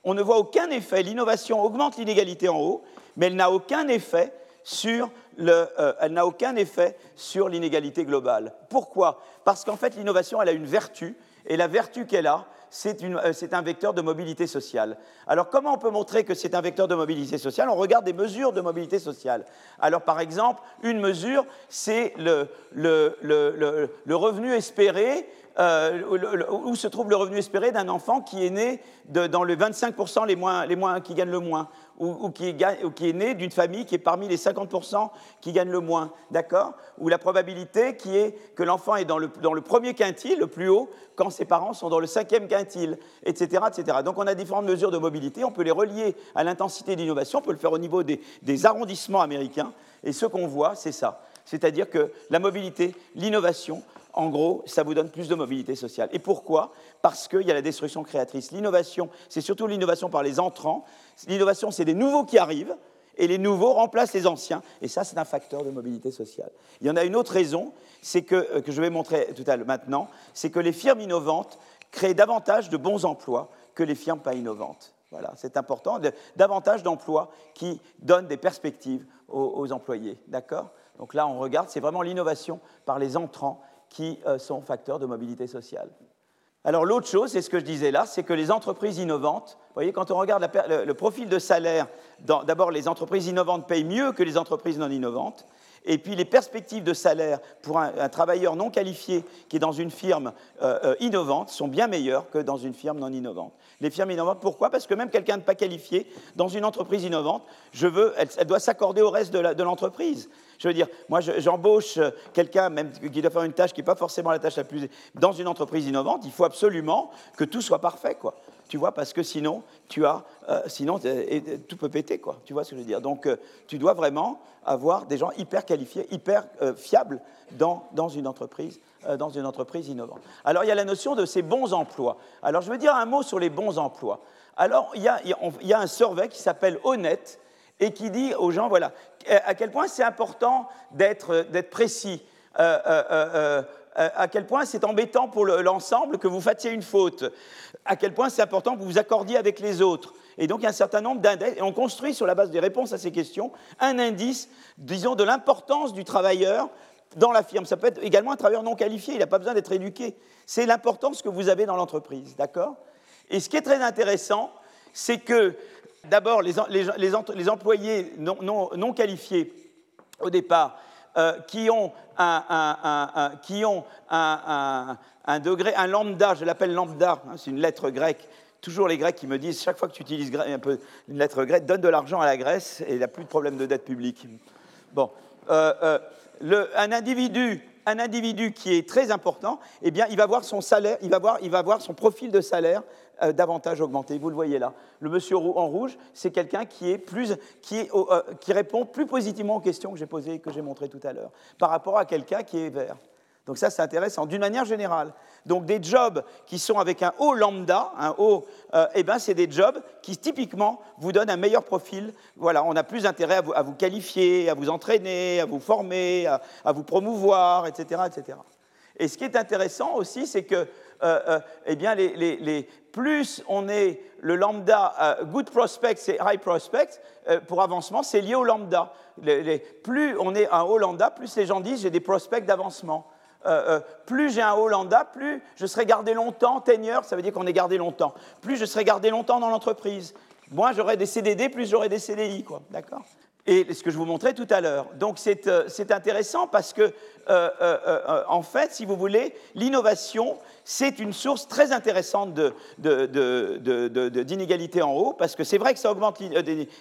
On ne voit aucun effet. L'innovation augmente l'inégalité en haut, mais elle n'a aucun effet sur euh, elle n'a aucun effet sur l'inégalité globale. Pourquoi? Parce qu'en fait, l'innovation, elle a une vertu, et la vertu qu'elle a, euh, c'est un vecteur de mobilité sociale. Alors, comment on peut montrer que c'est un vecteur de mobilité sociale? On regarde des mesures de mobilité sociale. Alors, par exemple, une mesure, c'est le, le, revenu espéré euh, où se trouve le revenu espéré d'un enfant qui est né dans les 25% les moins, les moins, qui gagnent le moins, ou, qui, est, qui, est, né d'une famille qui est parmi les 50% qui gagnent le moins, d'accord? Ou la probabilité qui est que l'enfant est dans le, dans le, premier quintile, le plus haut, quand ses parents sont dans le cinquième quintile, etc., etc. Donc on a différentes mesures de mobilité, on peut les relier à l'intensité d'innovation, on peut le faire au niveau des, des arrondissements américains, et ce qu'on voit, c'est ça. C'est-à-dire que la mobilité, l'innovation en gros, ça vous donne plus de mobilité sociale. Et pourquoi? Parce qu'il y a la destruction créatrice. L'innovation, c'est surtout l'innovation par les entrants. L'innovation, c'est des nouveaux qui arrivent, et les nouveaux remplacent les anciens. Et ça, c'est un facteur de mobilité sociale. Il y en a une autre raison, c'est que, euh, que je vais montrer tout à l'heure maintenant, c'est que les firmes innovantes créent davantage de bons emplois que les firmes pas innovantes. Voilà, c'est important, davantage d'emplois qui donnent des perspectives aux, aux employés. D'accord? Donc là, on regarde, c'est vraiment l'innovation par les entrants qui euh, sont facteurs de mobilité sociale. Alors l'autre chose, c'est ce que je disais là, c'est que les entreprises innovantes, vous voyez, quand on regarde le, profil de salaire, d'abord les entreprises innovantes payent mieux que les entreprises non innovantes, Et puis les perspectives de salaire pour un, travailleur non qualifié qui est dans une firme euh, euh, innovante sont bien meilleures que dans une firme non innovante. Les firmes innovantes, pourquoi? Parce que même quelqu'un de pas qualifié dans une entreprise innovante, je veux, elle, doit s'accorder au reste de l'entreprise. Je veux dire, moi, j'embauche quelqu'un même qui doit faire une tâche qui n'est pas forcément la tâche la plus dans une entreprise innovante. Il faut absolument que tout soit parfait, quoi. Tu vois, parce que sinon, tu as, euh, sinon, tout peut péter, quoi. Tu vois ce que je veux dire? Donc, euh, tu dois vraiment avoir des gens hyper qualifiés, hyper euh, fiables dans, dans, une entreprise, dans une entreprise innovante. Alors, il y a la notion de ces bons emplois. Alors, je veux dire un mot sur les bons emplois. Alors, il y a, y a un survey qui s'appelle Honnête et qui dit aux gens, voilà, à quel point c'est important d'être précis. Euh, à quel point c'est embêtant pour l'ensemble que vous fassiez une faute, à quel point c'est important que vous vous accordiez avec les autres. Et donc il y a un certain nombre d'indices, et on construit sur la base des réponses à ces questions un indice, disons, de l'importance du travailleur dans la firme. Ça peut être également un travailleur non qualifié, il n'a pas besoin d'être éduqué. C'est l'importance que vous avez dans l'entreprise, d'accord? Et ce qui est très intéressant, c'est que d'abord les, employés non qualifiés, au départ, euh, qui ont, un, degré, un lambda, je l'appelle lambda, hein, c'est une lettre grecque. Toujours les Grecs qui me disent, chaque fois que tu utilises un peu une lettre grecque, donne de l'argent à la Grèce et il n'y a plus de problème de dette publique. Bon, euh, euh, un individu un individu qui est très important, eh bien, il va voir son profil de salaire euh, davantage augmenté. Vous le voyez là. Le monsieur en rouge, c'est quelqu'un qui, est plus, euh, qui répond plus positivement aux questions que j'ai posées et que j'ai montrées tout à l'heure, par rapport à quelqu'un qui est vert. Donc ça, c'est intéressant, d'une manière générale. Donc des jobs qui sont avec un haut lambda, un haut, euh, eh ben, c'est des jobs qui typiquement vous donnent un meilleur profil. Voilà, on a plus intérêt à vous, qualifier, à vous entraîner, à vous former, à, vous promouvoir, etc., etc. Et ce qui est intéressant aussi, c'est que eh bien, les, plus on est le lambda, good prospect et high prospect, pour avancement, c'est lié au lambda. plus on est un haut lambda, plus les gens disent j'ai des prospects d'avancement. Euh, euh, plus j'ai un Hollanda, plus je serai gardé longtemps, tenure, ça veut dire qu'on est gardé longtemps. Plus je serai gardé longtemps dans l'entreprise. Moins j'aurai des CDD, plus j'aurai des CDI, quoi. D'accord? Et ce que je vous montrais tout à l'heure. Donc c'est euh, intéressant parce que, en fait, si vous voulez, l'innovation, c'est une source très intéressante d'inégalité en haut, parce que c'est vrai que ça augmente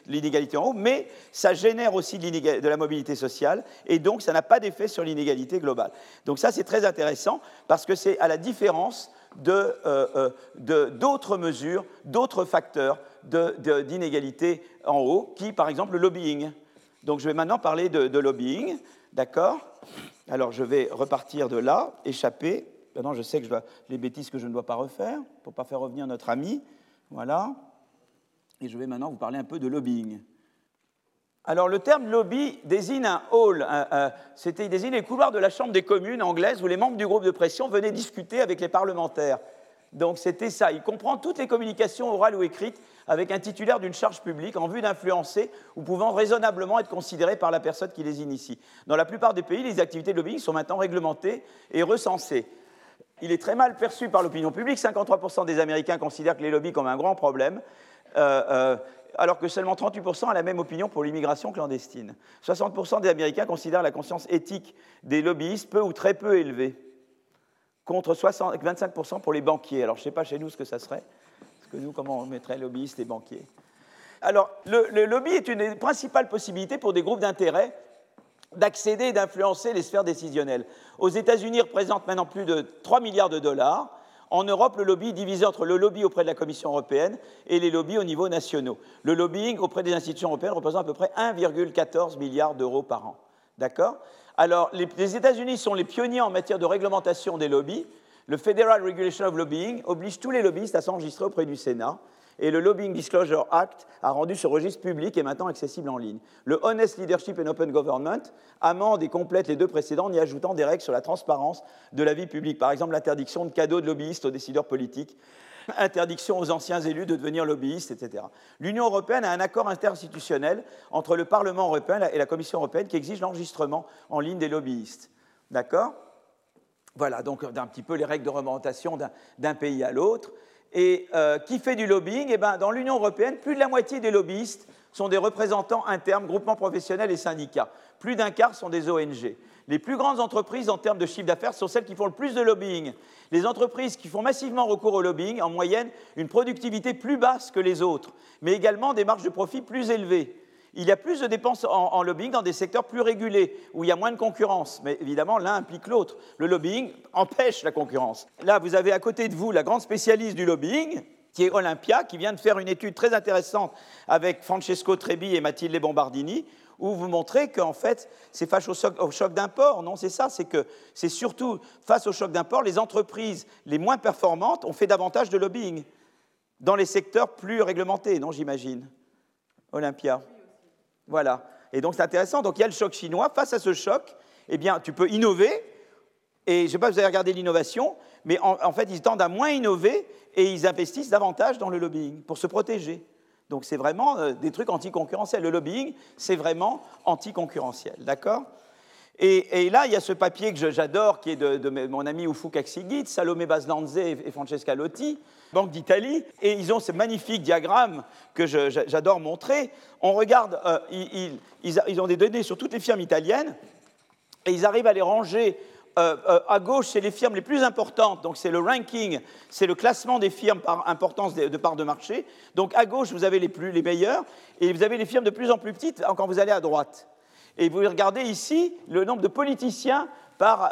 l'inégalité en haut, mais ça génère aussi de la mobilité sociale, et donc ça n'a pas d'effet sur l'inégalité globale. Donc ça, c'est très intéressant, parce que c'est à la différence d'autres euh, euh, mesures, d'autres facteurs d'inégalité en haut, qui, par exemple, le lobbying. Donc je vais maintenant parler de, de lobbying, d'accord? Alors je vais repartir de là, échapper. Maintenant, je sais que je dois, les bêtises que je ne dois pas refaire pour ne pas faire revenir notre ami. Voilà. Et je vais maintenant vous parler un peu de lobbying. Alors, le terme lobby désigne un hall, c'était, il désigne les couloirs de la Chambre des communes anglaise où les membres du groupe de pression venaient discuter avec les parlementaires. Donc, c'était ça. Il comprend toutes les communications orales ou écrites avec un titulaire d'une charge publique en vue d'influencer ou pouvant raisonnablement être considéré par la personne qui les initie. Dans la plupart des pays, les activités de lobbying sont maintenant réglementées et recensées il est très mal perçu par l'opinion publique. 53% des Américains considèrent que les lobbies comme un grand problème, euh, euh, alors que seulement 38% ont la même opinion pour l'immigration clandestine. 60% des Américains considèrent la conscience éthique des lobbyistes peu ou très peu élevée, contre 25% pour les banquiers. Alors je ne sais pas chez nous ce que ça serait, parce que nous, comment on mettrait lobbyistes et banquiers alors, le, le, lobby est une des principales possibilités pour des groupes d'intérêt d'accéder et d'influencer les sphères décisionnelles. Aux États-Unis, représente maintenant plus de 3 milliards de dollars. En Europe, le lobby est divisé entre le lobby auprès de la Commission européenne et les lobbies au niveau nationaux. Le lobbying auprès des institutions européennes représente à peu près 1,14 milliard d'euros par an. D'accord? Alors, les, États-Unis sont les pionniers en matière de réglementation des lobbies. Le Federal Regulation of Lobbying oblige tous les lobbyistes à s'enregistrer auprès du Sénat et le Lobbying Disclosure Act a rendu ce registre public et maintenant accessible en ligne. Le Honest Leadership and Open Government amende et complète les deux précédents en y ajoutant des règles sur la transparence de la vie publique, par exemple l'interdiction de cadeaux de lobbyistes aux décideurs politiques, interdiction aux anciens élus de devenir lobbyistes, etc. L'Union européenne a un accord interinstitutionnel entre le Parlement européen et la Commission européenne qui exige l'enregistrement en ligne des lobbyistes. D'accord? Voilà, donc d'un petit peu les règles de remontation d'un pays à l'autre. Et euh, qui fait du lobbying? Eh ben, Dans l'Union européenne, plus de la moitié des lobbyistes sont des représentants internes, groupements professionnels et syndicats. Plus d'un quart sont des ONG. Les plus grandes entreprises en termes de chiffre d'affaires sont celles qui font le plus de lobbying. Les entreprises qui font massivement recours au lobbying, en moyenne, une productivité plus basse que les autres, mais également des marges de profit plus élevées. Il y a plus de dépenses en, lobbying dans des secteurs plus régulés, où il y a moins de concurrence. Mais évidemment, l'un implique l'autre. Le lobbying empêche la concurrence. Là, vous avez à côté de vous la grande spécialiste du lobbying, qui est Olympia, qui vient de faire une étude très intéressante avec Francesco Trebi et Mathilde Bombardini, où vous montrez qu'en fait, c'est face au choc, au choc d'import. Non, c'est ça, c'est que c'est surtout face au choc d'import, les entreprises les moins performantes ont fait davantage de lobbying dans les secteurs plus réglementés, non, j'imagine. Olympia. Voilà. Et donc c'est intéressant. Donc il y a le choc chinois. Face à ce choc, eh bien, tu peux innover. Et je ne sais pas si vous avez regardé l'innovation, mais en, fait, ils tendent à moins innover et ils investissent davantage dans le lobbying pour se protéger. Donc c'est vraiment euh, des trucs anticoncurrentiels. Le lobbying, c'est vraiment anticoncurrentiel. D'accord? Et, là, il y a ce papier que j'adore, qui est de, mon ami Ufu Kaksigit, Salomé Baslanze et Francesca Lotti, Banque d'Italie, et ils ont ce magnifique diagramme que j'adore montrer. On regarde, euh, ils, ont des données sur toutes les firmes italiennes, et ils arrivent à les ranger euh, euh, à gauche, c'est les firmes les plus importantes, donc c'est le ranking, c'est le classement des firmes par importance de, part de marché. Donc à gauche, vous avez les, plus, les meilleurs, et vous avez les firmes de plus en plus petites quand vous allez à droite. Et vous regardez ici le nombre de politiciens par,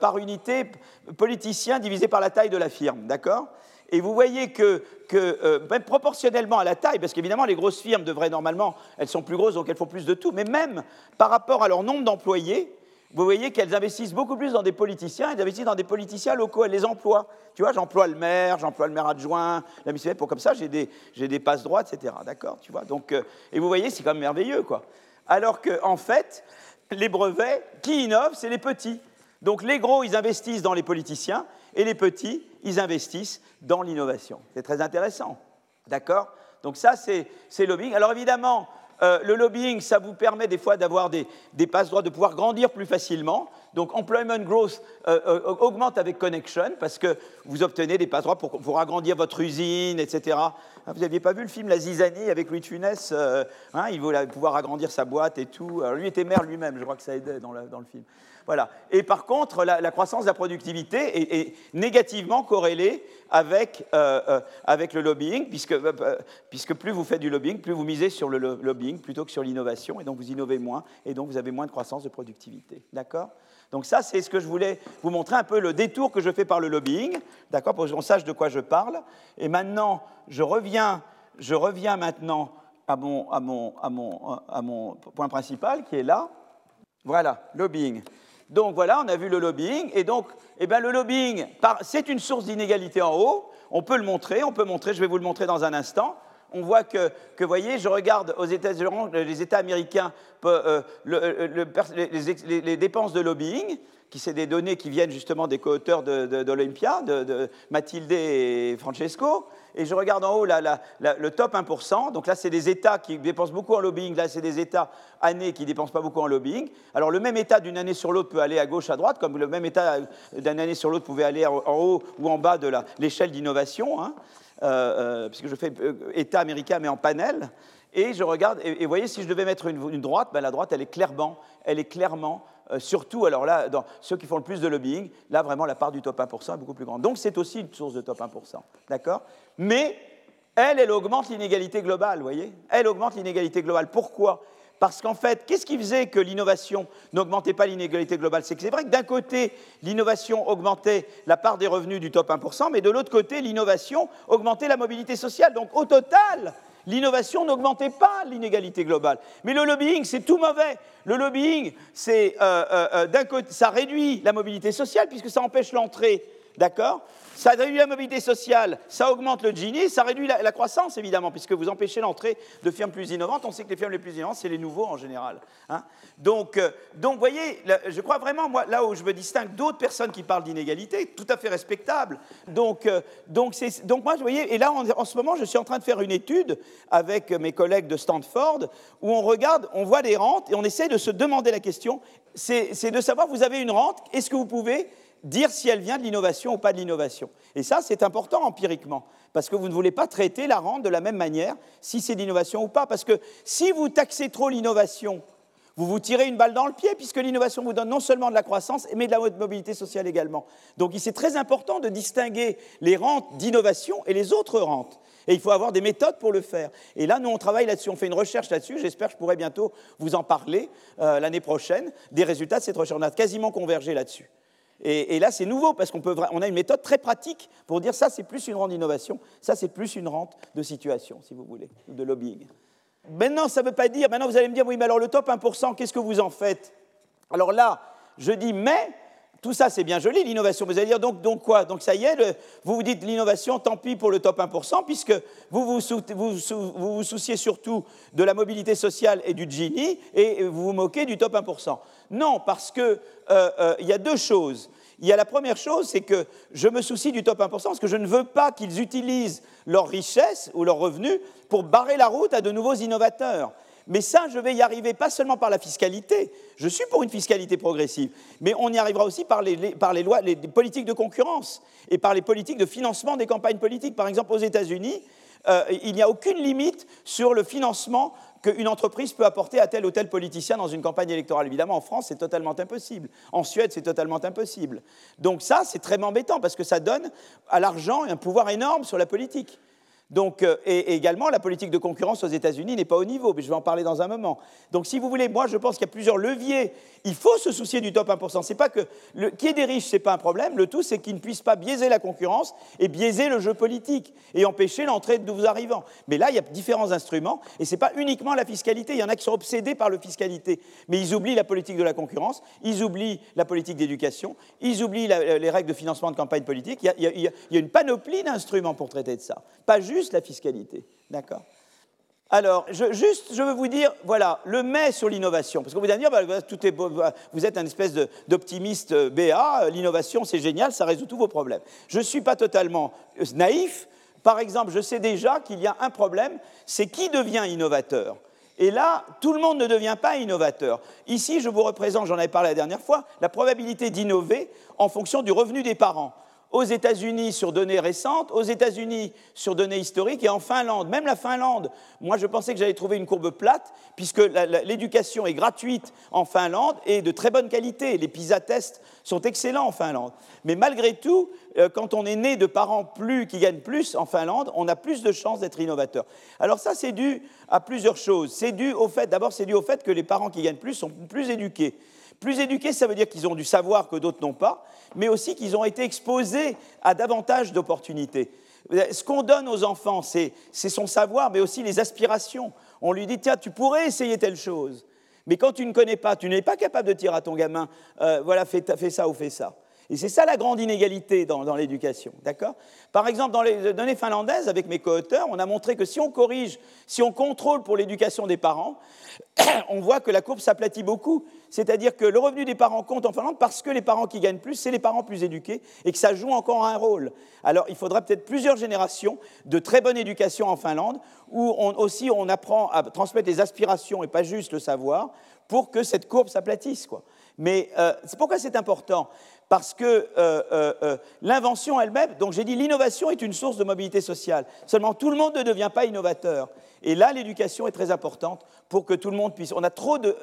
par unité, politiciens divisé par la taille de la firme, d'accord? Et vous voyez que, euh, même proportionnellement à la taille, parce qu'évidemment les grosses firmes devraient normalement, elles sont plus grosses, donc elles font plus de tout, mais même par rapport à leur nombre d'employés, vous voyez qu'elles investissent beaucoup plus dans des politiciens, elles investissent dans des politiciens locaux, elles les emploient. Tu vois, j'emploie le maire, j'emploie le maire adjoint, la mission pour comme ça, j'ai des, des passes droits, etc. D'accord Tu vois Donc, euh, Et vous voyez, c'est quand même merveilleux, quoi. Alors qu'en en fait, les brevets, qui innovent, c'est les petits. Donc les gros, ils investissent dans les politiciens, et les petits, ils investissent dans l'innovation. C'est très intéressant. D'accord? Donc ça, c'est lobbying. Alors évidemment, euh, le lobbying, ça vous permet des fois d'avoir des, des passe-droits, de pouvoir grandir plus facilement. Donc employment growth euh, euh, augmente avec connection parce que vous obtenez des passe-droits pour, pour, agrandir votre usine, etc. Ah, vous n'aviez pas vu le film La Zizanie avec Louis Funès hein, Il voulait pouvoir agrandir sa boîte et tout. Alors, lui était maire lui-même, je crois que ça aidait dans, dans le film. Voilà. Et par contre, la, croissance de la productivité est, négativement corrélée avec, euh, euh, avec, le lobbying, puisque, euh, puisque, plus vous faites du lobbying, plus vous misez sur le lobbying plutôt que sur l'innovation, et donc vous innovez moins, et donc vous avez moins de croissance de productivité. D'accord? Donc ça, c'est ce que je voulais vous montrer un peu le détour que je fais par le lobbying, d'accord, pour qu'on sache de quoi je parle. Et maintenant, je reviens, je reviens maintenant à mon, à mon, à mon, à mon point principal qui est là. Voilà, lobbying. Donc voilà, on a vu le lobbying. Et donc, eh bien, le lobbying, c'est une source d'inégalité en haut. On peut le montrer, on peut montrer, je vais vous le montrer dans un instant. On voit que, vous voyez, je regarde aux États-Unis, les États américains, euh, les, dépenses de lobbying, qui c'est des données qui viennent justement des co-auteurs d'Olympia, de, de, Mathilde et Francesco. Et je regarde en haut le top 1%. Donc là, c'est des États qui dépensent beaucoup en lobbying. Là, c'est des États années qui ne dépensent pas beaucoup en lobbying. Alors le même État d'une année sur l'autre peut aller à gauche, à droite, comme le même État d'une année sur l'autre pouvait aller en haut ou en bas de l'échelle d'innovation. Hein. Euh, euh, puisque je fais euh, État américain mais en panel. Et je regarde, et, vous voyez, si je devais mettre une, droite, ben la droite, elle est clairement, elle est clairement surtout, alors là, dans ceux qui font le plus de lobbying, là, vraiment, la part du top 1% est beaucoup plus grande. Donc, c'est aussi une source de top 1%. D'accord? Mais elle, elle augmente l'inégalité globale, vous voyez? Elle augmente l'inégalité globale. Pourquoi? Parce qu'en fait, qu'est-ce qui faisait que l'innovation n'augmentait pas l'inégalité globale? C'est que c'est vrai que d'un côté, l'innovation augmentait la part des revenus du top 1%, mais de l'autre côté, l'innovation augmentait la mobilité sociale. Donc au total, l'innovation n'augmentait pas l'inégalité globale. Mais le lobbying, c'est tout mauvais. Le lobbying, c'est euh, euh, euh, d'un côté, ça réduit la mobilité sociale puisque ça empêche l'entrée, d'accord? Ça réduit la mobilité sociale, ça augmente le Gini, ça réduit la, croissance évidemment, puisque vous empêchez l'entrée de firmes plus innovantes. On sait que les firmes les plus innovantes, c'est les nouveaux en général. Hein. donc, euh, donc, vous voyez, je crois vraiment, moi, là où je me distingue d'autres personnes qui parlent d'inégalité, tout à fait respectable. Donc, euh, donc, donc, moi, vous voyez, et là, en, ce moment, je suis en train de faire une étude avec mes collègues de Stanford, où on regarde, on voit des rentes, et on essaie de se demander la question, c'est de savoir, vous avez une rente, est-ce que vous pouvez dire si elle vient de l'innovation ou pas de l'innovation. Et ça, c'est important empiriquement, parce que vous ne voulez pas traiter la rente de la même manière si c'est l'innovation ou pas. Parce que si vous taxez trop l'innovation, vous vous tirez une balle dans le pied, puisque l'innovation vous donne non seulement de la croissance, mais de la mobilité sociale également. Donc c'est très important de distinguer les rentes d'innovation et les autres rentes. Et il faut avoir des méthodes pour le faire. Et là, nous, on travaille là-dessus, on fait une recherche là-dessus. J'espère que je pourrai bientôt vous en parler euh, l'année prochaine, des résultats de cette recherche. On a quasiment convergé là-dessus. Et, là, c'est nouveau parce qu'on on a une méthode très pratique pour dire ça, c'est plus une rente d'innovation, ça, c'est plus une rente de situation, si vous voulez, de lobbying. Maintenant, ça ne veut pas dire, maintenant vous allez me dire, oui, mais alors le top 1%, qu'est-ce que vous en faites? Alors là, je dis, mais tout ça, c'est bien joli, l'innovation. Vous allez dire, donc, quoi? Donc ça y est, vous vous dites l'innovation, tant pis pour le top 1%, puisque vous vous, vous, vous souciez surtout de la mobilité sociale et du Gini, et vous vous moquez du top 1%. Non, parce qu'il euh, euh, y a deux choses. Il y a la première chose, c'est que je me soucie du top 1%, parce que je ne veux pas qu'ils utilisent leur richesse ou leurs revenus pour barrer la route à de nouveaux innovateurs. Mais ça, je vais y arriver pas seulement par la fiscalité. Je suis pour une fiscalité progressive, mais on y arrivera aussi par les, lois, les politiques de concurrence et par les politiques de financement des campagnes politiques. Par exemple, aux États-Unis, euh, il n'y a aucune limite sur le financement qu'une entreprise peut apporter à tel ou tel politicien dans une campagne électorale. Évidemment, en France, c'est totalement impossible. En Suède, c'est totalement impossible. Donc ça, c'est très embêtant parce que ça donne à l'argent un pouvoir énorme sur la politique. Donc, euh, et, également, la politique de concurrence aux États-Unis n'est pas au niveau, mais je vais en parler dans un moment. Donc, si vous voulez, moi, je pense qu'il y a plusieurs leviers. Il faut se soucier du top 1%. C'est pas que le, qui est des riches, c'est pas un problème. Le tout, c'est qu'ils ne puissent pas biaiser la concurrence et biaiser le jeu politique et empêcher l'entrée de nouveaux arrivants. Mais là, il y a différents instruments et c'est pas uniquement la fiscalité. Il y en a qui sont obsédés par la fiscalité, mais ils oublient la politique de la concurrence, ils oublient la politique d'éducation, ils oublient les règles de financement de campagne politique. Il y a, il y a une panoplie d'instruments pour traiter de ça. Pas juste la fiscalité. D'accord alors, je, juste, je veux vous dire, voilà, le mais sur l'innovation. Parce que vous allez dire, bah, tout est, vous êtes un espèce d'optimiste euh, BA, l'innovation c'est génial, ça résout tous vos problèmes. Je ne suis pas totalement euh, naïf. Par exemple, je sais déjà qu'il y a un problème, c'est qui devient innovateur. Et là, tout le monde ne devient pas innovateur. Ici, je vous représente, j'en avais parlé la dernière fois, la probabilité d'innover en fonction du revenu des parents aux États-Unis sur données récentes, aux États-Unis sur données historiques et en Finlande. Même la Finlande, moi je pensais que j'allais trouver une courbe plate, puisque l'éducation est gratuite en Finlande et de très bonne qualité. Les PISA tests sont excellents en Finlande. Mais malgré tout, euh, quand on est né de parents plus, qui gagnent plus en Finlande, on a plus de chances d'être innovateur. Alors ça, c'est dû à plusieurs choses. C'est dû au fait, d'abord, c'est dû au fait que les parents qui gagnent plus sont plus éduqués. Plus éduqués, ça veut dire qu'ils ont du savoir que d'autres n'ont pas, mais aussi qu'ils ont été exposés à davantage d'opportunités. Ce qu'on donne aux enfants, c'est son savoir, mais aussi les aspirations. On lui dit, tiens, tu pourrais essayer telle chose. Mais quand tu ne connais pas, tu n'es pas capable de dire à ton gamin, euh, voilà, fais, fais, ça ou fais ça. Et c'est ça la grande inégalité dans, l'éducation. D'accord? Par exemple, dans les données finlandaises, avec mes co-auteurs, on a montré que si on corrige, si on contrôle pour l'éducation des parents, on voit que la courbe s'aplatit beaucoup. C'est-à-dire que le revenu des parents compte en Finlande parce que les parents qui gagnent plus, c'est les parents plus éduqués et que ça joue encore un rôle. Alors il faudra peut-être plusieurs générations de très bonne éducation en Finlande où on, aussi on apprend à transmettre les aspirations et pas juste le savoir pour que cette courbe s'aplatisse. Mais euh, c'est pourquoi c'est important parce que euh, euh, l'invention elle-même, donc j'ai dit l'innovation est une source de mobilité sociale. Seulement tout le monde ne devient pas innovateur. Et là, l'éducation est très importante pour que tout le monde puisse. On a trop de,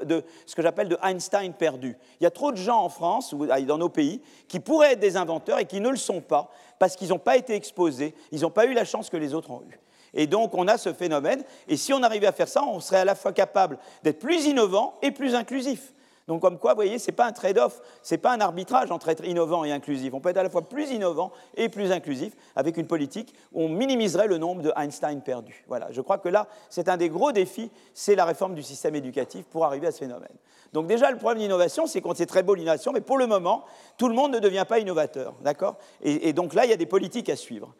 ce que j'appelle de Einstein perdu. Il y a trop de gens en France ou dans nos pays qui pourraient être des inventeurs et qui ne le sont pas parce qu'ils n'ont pas été exposés, ils n'ont pas eu la chance que les autres ont eue. Et donc, on a ce phénomène. Et si on arrivait à faire ça, on serait à la fois capable d'être plus innovant et plus inclusif. Donc, comme quoi, vous voyez, ce n'est pas un trade-off, ce n'est pas un arbitrage entre être innovant et inclusif. On peut être à la fois plus innovant et plus inclusif avec une politique où on minimiserait le nombre de Einstein perdus. Voilà, je crois que là, c'est un des gros défis, c'est la réforme du système éducatif pour arriver à ce phénomène. Donc déjà, le problème d'innovation, c'est qu'on sait très beau l'innovation, mais pour le moment, tout le monde ne devient pas innovateur. D'accord? Et, et donc là, il y a des politiques à suivre.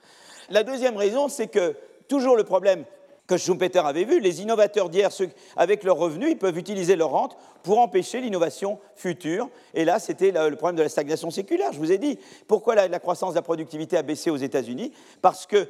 La deuxième raison, c'est que toujours le problème que Schumpeter avait vu, les innovateurs d'hier, avec leurs revenus, ils peuvent utiliser leur rente pour empêcher l'innovation future. Et là, c'était le problème de la stagnation séculaire. Je vous ai dit pourquoi la, croissance de la productivité a baissé aux États-Unis? Parce que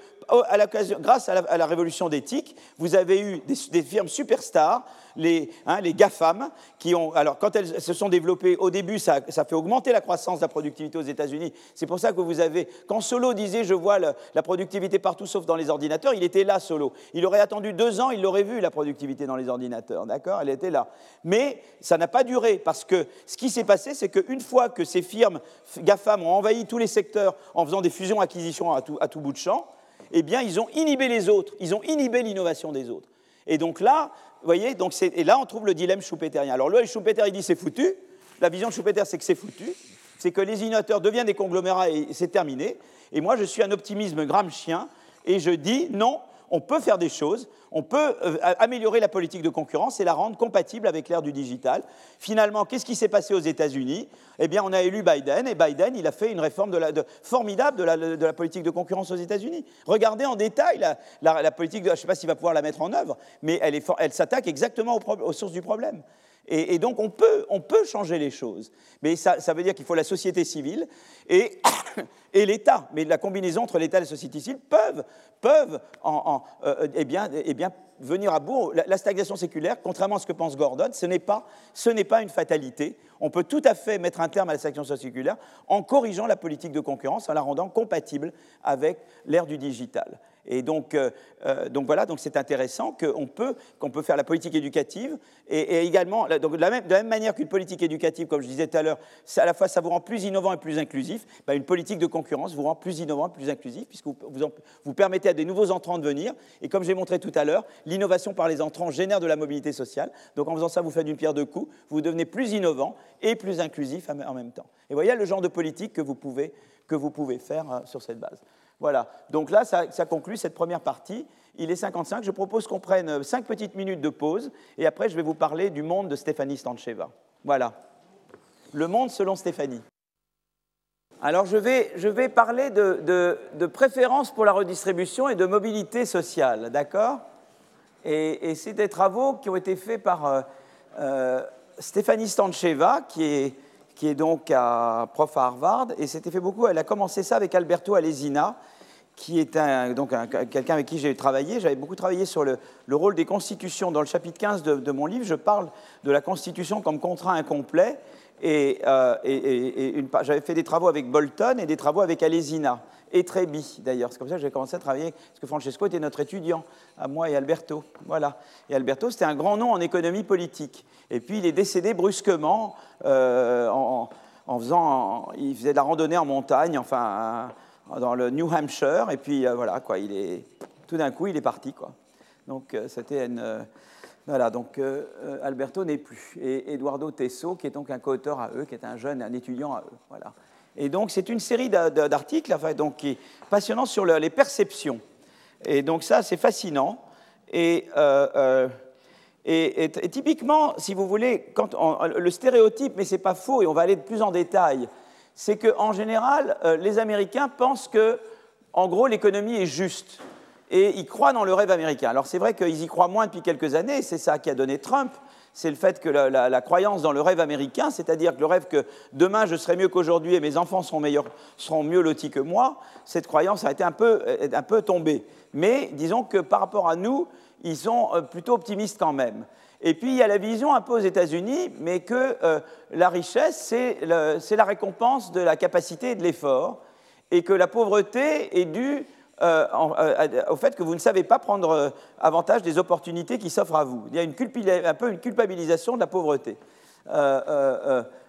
grâce à la, révolution d'éthique, vous avez eu des, firmes superstars, les, hein, les GAFAM, qui ont. Alors, quand elles se sont développées, au début, ça, fait augmenter la croissance de la productivité aux États-Unis. C'est pour ça que vous avez. Quand Solo disait Je vois la productivité partout sauf dans les ordinateurs, il était là, Solo. Il aurait attendu deux ans, il l'aurait vu, la productivité dans les ordinateurs. D'accord? Elle était là. Mais ça n'a pas duré, parce que ce qui s'est passé, c'est qu'une fois que ces firmes GAFAM ont envahi tous les secteurs en faisant des fusions-acquisitions à tout, à tout bout de champ, eh bien, ils ont inhibé les autres, ils ont inhibé l'innovation des autres. Et donc là, vous voyez, donc et là, on trouve le dilemme schumpeterien. Alors, là, Schumpeter, il dit c'est foutu. La vision de Schumpeter, c'est que c'est foutu. C'est que les innovateurs deviennent des conglomérats et c'est terminé. Et moi, je suis un optimisme chien et je dis non, on peut faire des choses, on peut euh, améliorer la politique de concurrence et la rendre compatible avec l'ère du digital. Finalement, qu'est-ce qui s'est passé aux États-Unis? Eh bien, on a élu Biden et Biden, il a fait une réforme formidable de la, politique de concurrence aux États-Unis. Regardez en détail la, politique, je ne sais pas s'il va pouvoir la mettre en œuvre, mais elle, s'attaque exactement aux sources du problème. Et, donc on peut, on peut, changer les choses. Mais ça, ça veut dire qu'il faut la société civile et, et l'État. Mais la combinaison entre l'État et la société civile peuvent, peuvent en, euh, eh bien, eh bien, venir à bout. La, stagnation séculaire, contrairement à ce que pense Gordon, ce n'est pas, pas, une fatalité. On peut tout à fait mettre un terme à la stagnation séculaire en corrigeant la politique de concurrence, en la rendant compatible avec l'ère du digital. Et donc, euh, euh, donc voilà, donc c'est intéressant qu'on peut, peut faire la politique éducative et, également, donc de, la même, manière qu'une politique éducative, comme je disais tout à l'heure, à la fois ça vous rend plus innovant et plus inclusif, ben, une politique de concurrence vous rend plus innovant et plus inclusif puisque vous, vous, permettez à des nouveaux entrants de venir. Et comme j'ai montré tout à l'heure, l'innovation par les entrants génère de la mobilité sociale. Donc en faisant ça, vous faites une pierre deux coups, vous devenez plus innovant et plus inclusif en même temps. Et voyez le genre de politique que vous pouvez, que vous pouvez faire euh, sur cette base. Voilà, donc là, ça, conclut cette première partie. Il est 55, je propose qu'on prenne 5 petites minutes de pause, et après, je vais vous parler du monde de Stéphanie Stancheva. Voilà, le monde selon Stéphanie. Alors, je vais, je vais parler de, de, préférence pour la redistribution et de mobilité sociale, d'accord? Et, c'est des travaux qui ont été faits par euh, euh, Stéphanie Stancheva, qui est qui est donc prof à Harvard, et c'était fait beaucoup. Elle a commencé ça avec Alberto Alesina, qui est donc quelqu'un avec qui j'ai travaillé. J'avais beaucoup travaillé sur le, rôle des constitutions. Dans le chapitre 15 de, mon livre, je parle de la constitution comme contrat incomplet. Et, euh, j'avais fait des travaux avec Bolton et des travaux avec Alesina et Trebi d'ailleurs. C'est comme ça que j'ai commencé à travailler, parce que Francesco était notre étudiant, à moi et Alberto. Voilà. Et Alberto, c'était un grand nom en économie politique. Et puis il est décédé brusquement euh, en, faisant, il faisait de la randonnée en montagne, enfin dans le New Hampshire, et puis euh, voilà quoi, il est, tout d'un coup il est parti quoi. Donc euh, c'était une, voilà, donc Alberto n'est plus. Et Eduardo Tesso, qui est donc un co-auteur à eux, qui est un jeune, un étudiant à eux. Voilà. Et donc c'est une série d'articles enfin, donc, qui est passionnant sur les perceptions. Et donc ça, c'est fascinant. Et et, typiquement, si vous voulez, quand le stéréotype, mais ce n'est pas faux, et on va aller plus en détail, c'est qu'en général, euh, les Américains pensent que, en gros, l'économie est juste. Et ils croient dans le rêve américain. Alors c'est vrai qu'ils y croient moins depuis quelques années, c'est ça qui a donné Trump, c'est le fait que la, croyance dans le rêve américain, c'est-à-dire que le rêve que demain je serai mieux qu'aujourd'hui et mes enfants seront, meilleurs, seront mieux lotis que moi, cette croyance a été un peu, un peu tombée. Mais disons que par rapport à nous, ils sont euh, plutôt optimistes quand même. Et puis il y a la vision un peu aux États-Unis, mais que euh, la richesse, c'est la récompense de la capacité et de l'effort, et que la pauvreté est due euh, au fait que vous ne savez pas prendre avantage des opportunités qui s'offrent à vous. Il y a une un peu une culpabilisation de la pauvreté,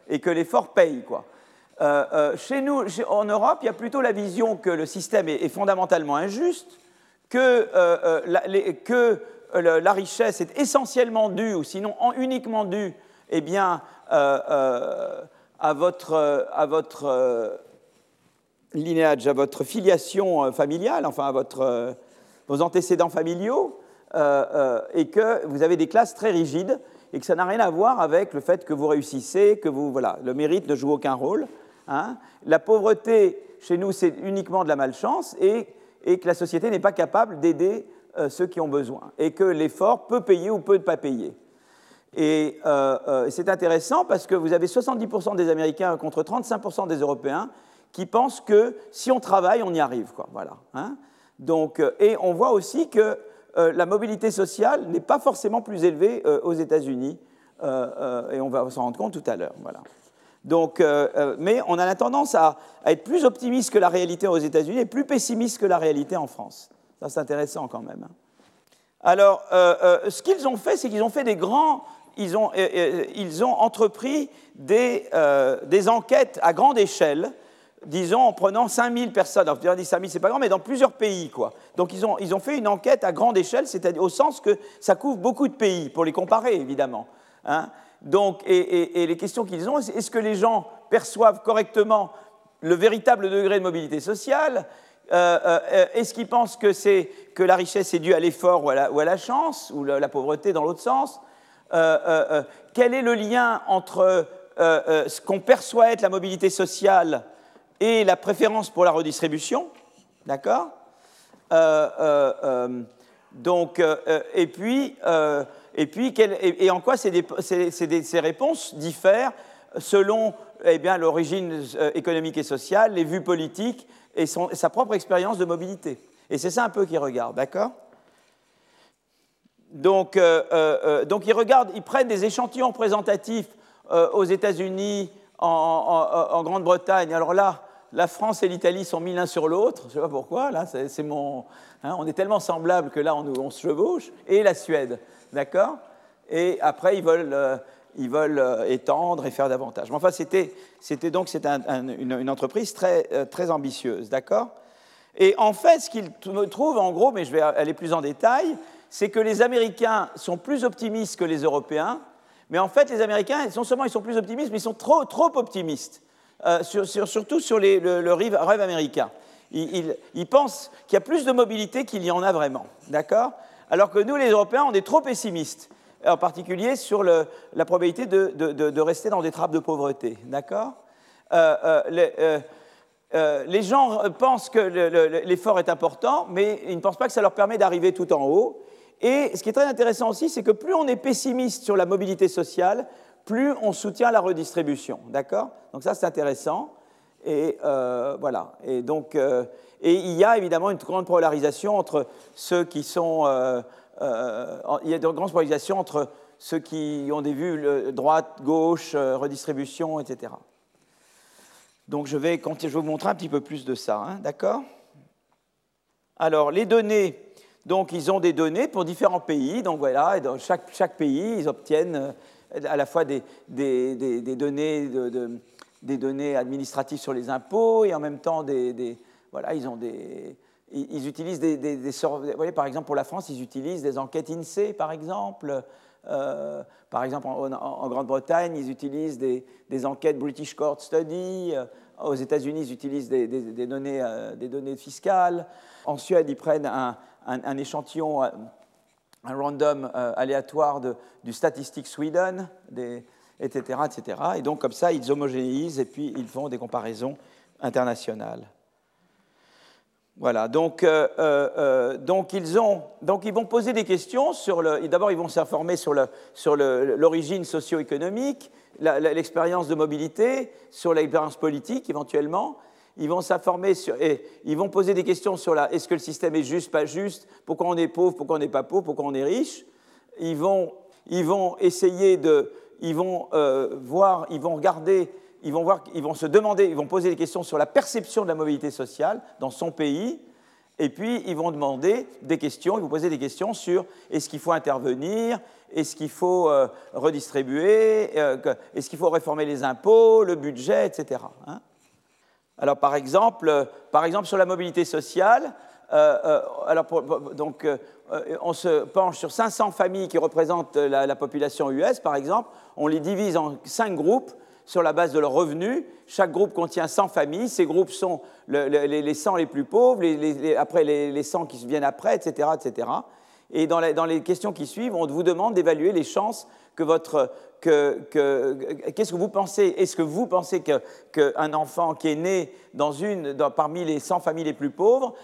et que l'effort paye. Quoi. chez nous, en Europe, il y a plutôt la vision que le système est fondamentalement injuste, que, euh, euh, que euh, la richesse est essentiellement due, ou sinon uniquement due, eh bien, à votre linéage, à votre filiation familiale, enfin à votre, vos antécédents familiaux, et que vous avez des classes très rigides et que ça n'a rien à voir avec le fait que vous réussissez, que vous, voilà, le mérite ne joue aucun rôle. Hein. La pauvreté, chez nous, c'est uniquement de la malchance, et que la société n'est pas capable d'aider euh, ceux qui ont besoin, et que l'effort peut payer ou peut ne pas payer. Et euh, euh, c'est intéressant parce que vous avez 70% des Américains contre 35% des Européens qui pensent que si on travaille, on y arrive. Voilà, hein. Donc, et on voit aussi que la mobilité sociale n'est pas forcément plus élevée aux États-Unis, et on va s'en rendre compte tout à l'heure. Voilà. Donc, mais on a la tendance à, être plus optimiste que la réalité aux États-Unis et plus pessimiste que la réalité en France. Ça, c'est intéressant quand même. Hein. Alors, ce qu'ils ont fait, c'est qu'ils ont fait des grands ils ont, euh, euh, ils ont entrepris des, euh, des, enquêtes à grande échelle, disons en prenant 5000 personnes. Alors, dis 5000, c'est pas grand, mais dans plusieurs pays. Quoi. Donc, ils ont, ils ont fait une enquête à grande échelle, c'est-à-dire au sens que ça couvre beaucoup de pays, pour les comparer, évidemment. Hein. Donc, et, les questions qu'ils ont, est-ce que les gens perçoivent correctement le véritable degré de mobilité sociale? Est-ce qu'ils pensent que, que la richesse est due à l'effort ou, à la chance, ou la pauvreté dans l'autre sens? Euh, euh, euh, quel est le lien entre ce qu'on perçoit être la mobilité sociale et la préférence pour la redistribution, d'accord Donc, et puis, et puis et, en quoi ces, réponses diffèrent selon eh bien, l'origine économique et sociale, les vues politiques et sa propre expérience de mobilité. Et c'est ça un peu qu'ils regardent, d'accord donc, euh, euh, euh, donc ils, regardent, ils prennent des échantillons représentatifs aux États-Unis, en, Grande-Bretagne. Alors là, la France et l'Italie sont mis l'un sur l'autre. Je ne sais pas pourquoi. Là, c'est mon. Hein, on est tellement semblables que là, on, se chevauche. Et la Suède, d'accord? Et après, ils veulent, ils veulent étendre et faire davantage. Mais enfin, c'était, donc c'est une, entreprise très, très ambitieuse, d'accord? Et en fait, ce qu'ils trouvent, en gros, mais je vais aller plus en détail, c'est que les Américains sont plus optimistes que les Européens, mais en fait, les Américains, non seulement ils sont plus optimistes, mais ils sont trop, trop optimistes, euh, surtout sur le, rêve américain. Ils, pensent qu'il y a plus de mobilité qu'il y en a vraiment, d'accord? Alors que nous, les Européens, on est trop pessimistes, en particulier sur la probabilité de, rester dans des trappes de pauvreté, d'accord? Euh, euh, les, gens pensent que l'effort est important, mais ils ne pensent pas que ça leur permet d'arriver tout en haut. Et ce qui est très intéressant aussi, c'est que plus on est pessimiste sur la mobilité sociale, plus on soutient la redistribution. D'accord? Donc ça, c'est intéressant. Et euh, voilà. Et donc, euh, et il y a évidemment une grande polarisation entre ceux qui sont. Euh, il y a une grande polarisation entre ceux qui ont des vues droite, gauche, redistribution, etc. Donc je vais, je vais vous montrer un petit peu plus de ça. Hein, D'accord? Alors, les données donc, ils ont des données pour différents pays. Donc, voilà, et dans chaque, pays, ils obtiennent à la fois des, des, des, données, de, des données administratives sur les impôts et en même temps des. voilà, ils ont des. Ils utilisent des, Vous voyez, par exemple, pour la France, ils utilisent des enquêtes INSEE, par exemple. Euh, par exemple, en, Grande-Bretagne, ils utilisent des, enquêtes British Court Study. Euh, aux États-Unis, ils utilisent des, données, des données fiscales. En Suède, ils prennent un, un, échantillon, euh, un random euh, aléatoire du Statistic Sweden, etc., etc. Et donc, comme ça, ils homogénéisent et puis ils font des comparaisons internationales. Voilà, donc, euh, donc, ils vont poser des questions sur le. D'abord, ils vont s'informer sur l'origine sur socio-économique, l'expérience de mobilité, sur l'expérience politique éventuellement, ils vont s'informer et ils vont poser des questions sur la est-ce que le système est juste, pas juste, pourquoi on est pauvre, pourquoi on n'est pas pauvre, pourquoi on est riche. Ils vont, ils vont essayer de, ils vont euh, voir, ils vont regarder, ils vont voir, ils vont se demander, ils vont poser des questions sur la perception de la mobilité sociale dans son pays. Et puis, ils vont demander des questions, ils vont poser des questions sur est-ce qu'il faut intervenir, est-ce qu'il faut euh, redistribuer, euh, est-ce qu'il faut réformer les impôts, le budget, etc. Alors, par exemple, euh, par exemple sur la mobilité sociale, euh, euh, alors donc, on se penche sur 500 familles qui représentent la, population US, par exemple. On les divise en cinq groupes sur la base de leurs revenus. Chaque groupe contient 100 familles. Ces groupes sont les, 100 les plus pauvres, après les, 100 qui viennent après, etc. etc. Et dans, dans les questions qui suivent, on vous demande d'évaluer les chances que votre qu'est-ce que vous pensez? Est-ce que vous pensez qu'un enfant qui est né dans une, parmi les 100 familles les plus pauvres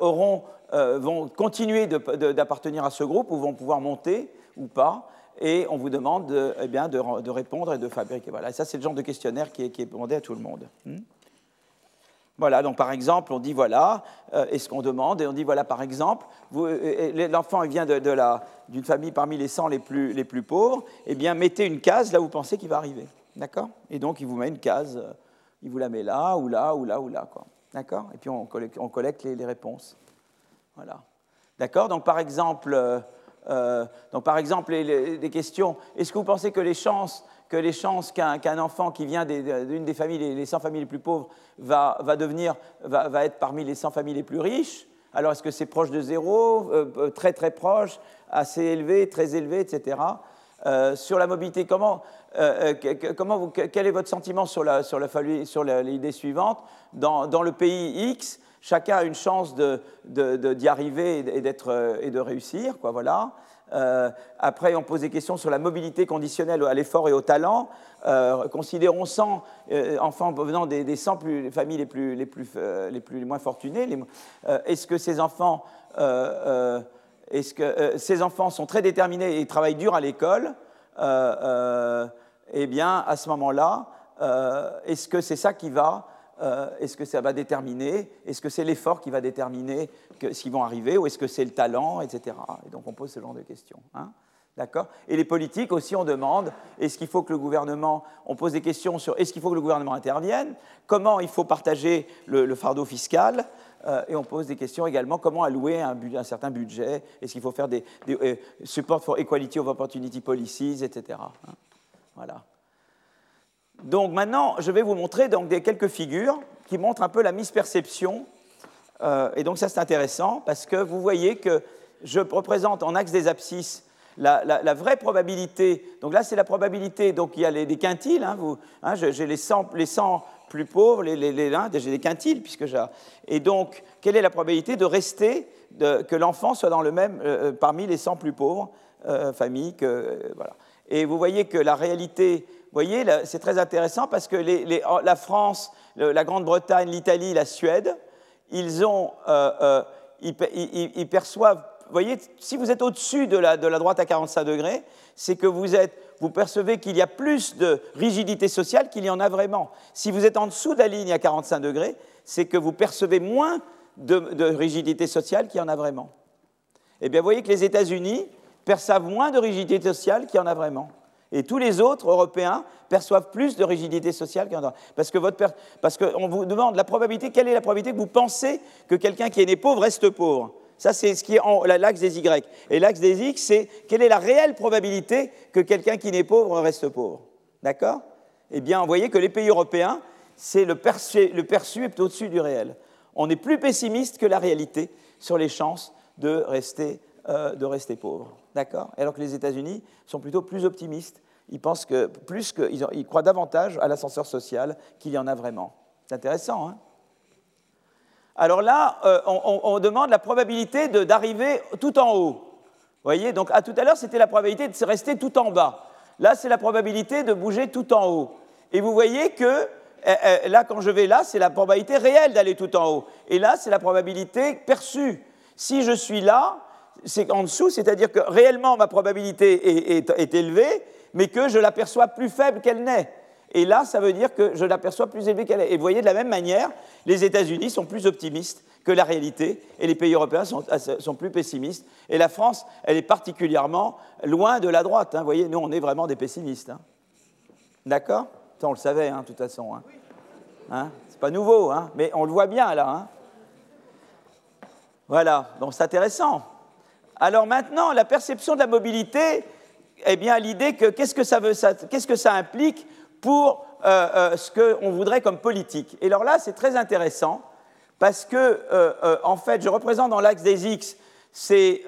auront, euh, vont continuer d'appartenir à ce groupe ou vont pouvoir monter ou pas? Et on vous demande de, eh bien, de, répondre et de fabriquer. Voilà. ça, c'est le genre de questionnaire qui est, qui demandé à tout le monde. Hmm? Voilà, donc par exemple, on dit voilà, euh, et ce qu'on demande, et on dit voilà, par exemple, l'enfant vient d'une de, famille parmi les 100 les plus, les plus pauvres, eh bien, mettez une case là où vous pensez qu'il va arriver. D'accord? Et donc, il vous met une case, euh, il vous la met là, ou là, ou là, ou là, quoi. D'accord? Et puis, on collecte, on collecte les, réponses. Voilà. D'accord? Donc, par exemple, euh, donc, par exemple les questions, est-ce que vous pensez que les chances que les chances qu'un enfant qui vient d'une des familles, les 100 familles les plus pauvres, va, devenir, va, être parmi les 100 familles les plus riches. Alors, est-ce que c'est proche de zéro, euh, euh, très très proche, assez élevé, très élevé, etc. Euh, sur la mobilité, comment, comment quel est votre sentiment sur l'idée sur la, suivante? Dans, dans, le pays X, chacun a une chance d'y de, de, arriver et, et de réussir. Quoi, voilà. Euh, après, on pose des questions sur la mobilité conditionnelle à l'effort et au talent. Euh, considérons 100 euh, enfants venant des, 100 familles les, plus, les, plus, les, plus, moins fortunées. est-ce que ces enfants, est-ce que ces enfants sont très déterminés et travaillent dur à l'école Eh bien, à ce moment-là, est-ce que c'est ça qui va est-ce que ça va déterminer Est-ce que c'est l'effort qui va déterminer ce qui vont arriver Ou est-ce que c'est le talent, etc. Et donc on pose ce genre de questions. Hein. D'accord? Et les politiques aussi, on demande est-ce qu'il faut que le gouvernement, on pose des questions sur est-ce qu'il faut que le gouvernement intervienne? Comment il faut partager le, fardeau fiscal? Euh, Et on pose des questions également comment allouer un, certain budget? Est-ce qu'il faut faire des, euh, support for equality of opportunity policies, etc. Hein. voilà. Donc maintenant, je vais vous montrer donc, des, quelques figures qui montrent un peu la misperception. Euh, et donc ça, c'est intéressant parce que vous voyez que je représente en axe des abscisses la, vraie probabilité. Donc là, c'est la probabilité. Donc il y a les, quintiles. Hein, hein, j'ai les 100, les 100 plus pauvres, les, les, les j'ai des quintiles puisque j'ai. Et donc, quelle est la probabilité de rester, que l'enfant soit dans le même euh, euh, parmi les 100 plus pauvres familles que voilà. Et vous voyez que la réalité vous voyez, c'est très intéressant parce que la France, la Grande-Bretagne, l'Italie, la Suède, ils, ont, euh, euh, ils, perçoivent. Vous voyez, si vous êtes au-dessus de la, de la, droite à 45 degrés, c'est que vous, êtes, vous percevez qu'il y a plus de rigidité sociale qu'il y en a vraiment. Si vous êtes en dessous de la ligne à 45 degrés, c'est que vous percevez moins de, de rigidité sociale qu'il y en a vraiment. Eh bien, vous voyez que les États-Unis perçoivent moins de rigidité sociale qu'il y en a vraiment. Et tous les autres Européens perçoivent plus de rigidité sociale qu'un. Parce que votre parce qu'on vous demande la probabilité, quelle est la probabilité que vous pensez que quelqu'un qui est né pauvre reste pauvre? Ça, c'est ce qui est l'axe des Y. Et l'axe des X, c'est quelle est la réelle probabilité que quelqu'un qui n'est pauvre reste pauvre. D'accord? Eh bien, vous voyez que les pays européens, c'est le perçu, le perçu est au-dessus du réel. On est plus pessimiste que la réalité sur les chances de rester, euh, de rester pauvre. D'accord Alors que les États-Unis sont plutôt plus optimistes. Ils pensent que, plus que, ils, croient davantage à l'ascenseur social qu'il y en a vraiment. C'est intéressant, hein? Alors là, euh, on, demande la probabilité d'arriver tout en haut. Vous voyez Donc, à tout à l'heure, c'était la probabilité de rester tout en bas. Là, c'est la probabilité de bouger tout en haut. Et vous voyez que eh, eh, là, quand je vais là, c'est la probabilité réelle d'aller tout en haut. Et là, c'est la probabilité perçue. Si je suis là, c'est en dessous, c'est-à-dire que réellement ma probabilité est, élevée, mais que je l'aperçois plus faible qu'elle n'est. Et là, ça veut dire que je l'aperçois plus élevée qu'elle est. Et vous voyez, de la même manière, les États-Unis sont plus optimistes que la réalité, et les pays européens sont, plus pessimistes. Et la France, elle est particulièrement loin de la droite. Hein. Vous voyez, nous, on est vraiment des pessimistes. Hein. D'accord? On le savait, hein, de toute façon. Hein. hein? C'est pas nouveau, mais on le voit bien, là. Voilà, donc c'est intéressant. Alors maintenant, la perception de la mobilité, eh bien, l'idée que qu'est-ce que ça, implique pour euh, euh, ce qu'on voudrait comme politique. Et alors là, c'est très intéressant parce que, euh, en fait, je représente dans l'axe des X, c'est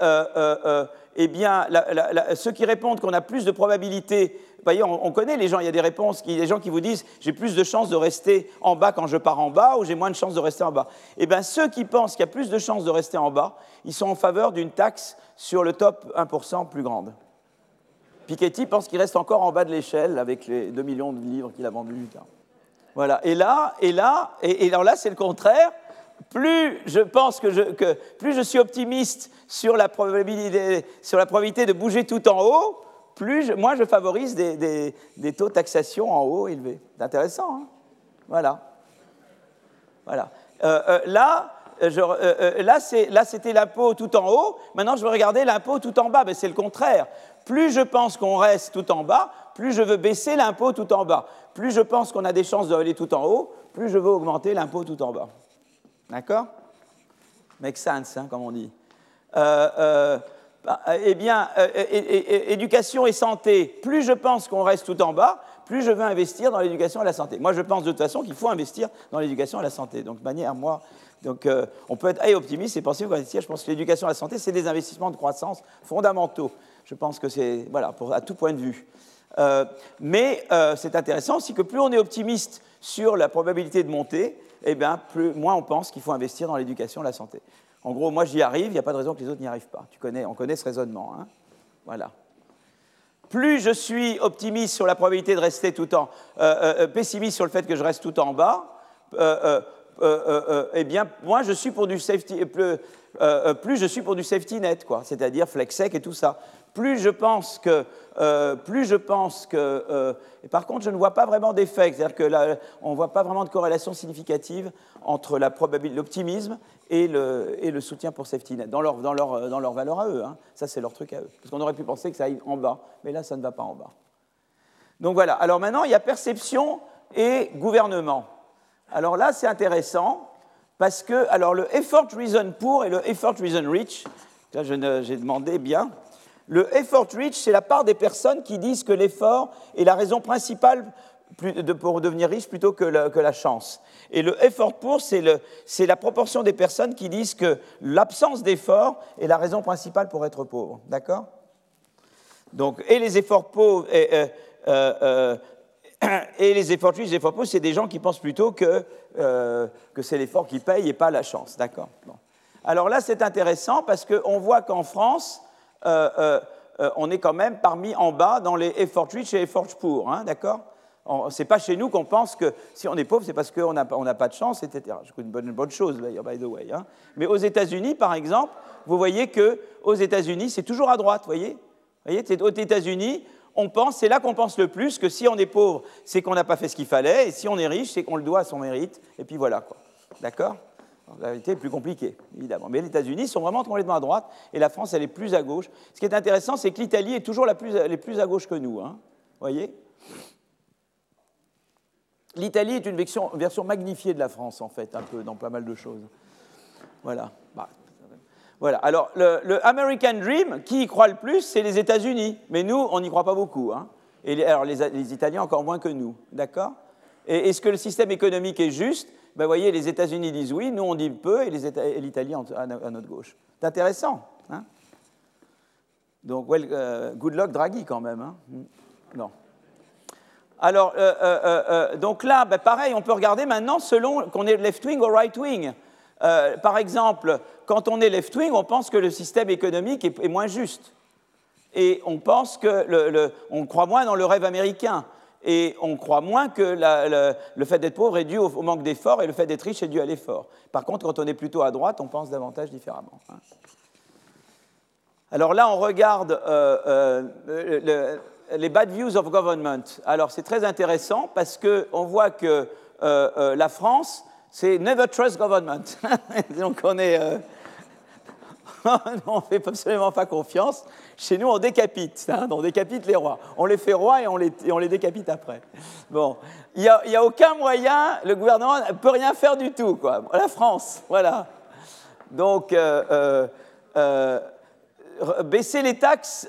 eh ceux qui répondent qu'on a plus de probabilité on, connaît les gens, il y a des réponses, il y a des gens qui vous disent j'ai plus de chances de rester en bas quand je pars en bas ou j'ai moins de chances de rester en bas. Eh bien, ceux qui pensent qu'il y a plus de chances de rester en bas, ils sont en faveur d'une taxe sur le top 1% plus grande. Piketty pense qu'il reste encore en bas de l'échelle avec les 2 millions de livres qu'il a vendus. Voilà. Et là, et là, et, alors là, c'est le contraire. Plus je pense que, je, plus je suis optimiste sur la probabilité de bouger tout en haut, plus moi je favorise des, taux de taxation en haut élevés. C'est intéressant, hein Voilà. Voilà. là, là, c'était l'impôt tout en haut. Maintenant, je veux regarder l'impôt tout en bas. Mais c'est le contraire. Plus je pense qu'on reste tout en bas, plus je veux baisser l'impôt tout en bas. Plus je pense qu'on a des chances d'aller tout en haut, plus je veux augmenter l'impôt tout en bas. D'accord? Make sense, hein, comme on dit. Euh, euh, eh bien, euh, éducation et santé, plus je pense qu'on reste tout en bas, plus je veux investir dans l'éducation et la santé. Moi, je pense de toute façon qu'il faut investir dans l'éducation et la santé. Donc, manière, moi, donc, on peut être optimiste et penser investir. Je pense que l'éducation et la santé, c'est des investissements de croissance fondamentaux. Je pense que c'est, voilà, à tout point de vue. mais c'est intéressant aussi que plus on est optimiste sur la probabilité de monter, eh bien, plus, moins on pense qu'il faut investir dans l'éducation et la santé. En gros, moi j'y arrive, il n'y a pas de raison que les autres n'y arrivent pas. Tu connais, on connaît ce raisonnement. Hein voilà. Plus je suis optimiste sur la probabilité de rester tout en euh, euh, euh, pessimiste sur le fait que je reste tout en bas, eh bien, moi je suis pour du safety, plus, plus je suis pour du safety net, quoi, c'est-à-dire flexec et tout ça plus je pense que, euh, plus je pense que, euh, et par contre, je ne vois pas vraiment d'effet, c'est-à-dire que on ne voit pas vraiment de corrélation significative entre l'optimisme et le, soutien pour safety net dans leur, valeur à eux. Hein. Ça, c'est leur truc à eux. Parce qu'on aurait pu penser que ça aille en bas, mais là, ça ne va pas en bas. Donc voilà. Alors maintenant, il y a perception et gouvernement. Alors là, c'est intéressant parce que, alors le effort reason poor et le effort reason rich, là, j'ai demandé bien. Le effort rich, c'est la part des personnes qui disent que l'effort est la raison principale pour devenir riche plutôt que la, chance. Et le effort poor, c'est la proportion des personnes qui disent que l'absence d'effort est la raison principale pour être pauvre. D'accord? Donc, et les efforts pauvres. Et, euh, euh, et les efforts riches, les efforts pauvres, c'est des gens qui pensent plutôt que, euh, c'est l'effort qui paye et pas la chance. D'accord? Alors là, c'est intéressant parce qu'on voit qu'en France, euh, euh, euh, on est quand même parmi en bas dans les effort rich et effort poor, hein, d'accord? C'est pas chez nous qu'on pense que si on est pauvre, c'est parce qu'on n'a pas de chance, etc. C'est une bonne, bonne chose, d'ailleurs, by the way. Hein. Mais aux États-Unis, par exemple, vous voyez que aux États-Unis, c'est toujours à droite, voyez? Voyez, aux États-Unis, on pense, c'est là qu'on pense le plus que si on est pauvre, c'est qu'on n'a pas fait ce qu'il fallait, et si on est riche, c'est qu'on le doit à son mérite, et puis voilà, quoi. D'accord? La réalité est plus compliquée, évidemment. Mais les États-Unis sont vraiment complètement à droite et la France, elle est plus à gauche. Ce qui est intéressant, c'est que l'Italie est toujours la plus, plus à gauche que nous. Hein. voyez? L'Italie est une version, version, magnifiée de la France, en fait, un peu, dans pas mal de choses. Voilà. Bah, voilà. Alors, le, American Dream, qui y croit le plus, c'est les États-Unis. Mais nous, on n'y croit pas beaucoup. Hein. Et alors, les, les, Italiens encore moins que nous. D'accord? Est-ce que le système économique est juste? Ben, voyez, les États-Unis disent oui, nous on dit peu, et l'Italie à notre gauche. C'est intéressant. Hein? Donc, well, euh, good luck Draghi quand même. Hein hmm. non. Alors, euh, euh, donc là, ben, pareil, on peut regarder maintenant selon qu'on est left-wing ou right-wing. par exemple, quand on est left-wing, on pense que le système économique est, moins juste. Et on pense que le, on croit moins dans le rêve américain et on croit moins que le fait d'être pauvre est dû au, manque d'effort et le fait d'être riche est dû à l'effort. Par contre, quand on est plutôt à droite, on pense davantage différemment. Hein. Alors là, on regarde euh, euh, les bad views of government. Alors c'est très intéressant parce qu'on voit que euh, la France, c'est never trust government. Donc on est on ne fait absolument pas confiance. Chez nous, on décapite, hein, on décapite les rois. On les fait rois et on les, décapite après. Bon, il n'y a, aucun moyen, le gouvernement ne peut rien faire du tout, quoi. La France, voilà. Donc, euh, euh, euh, baisser les taxes,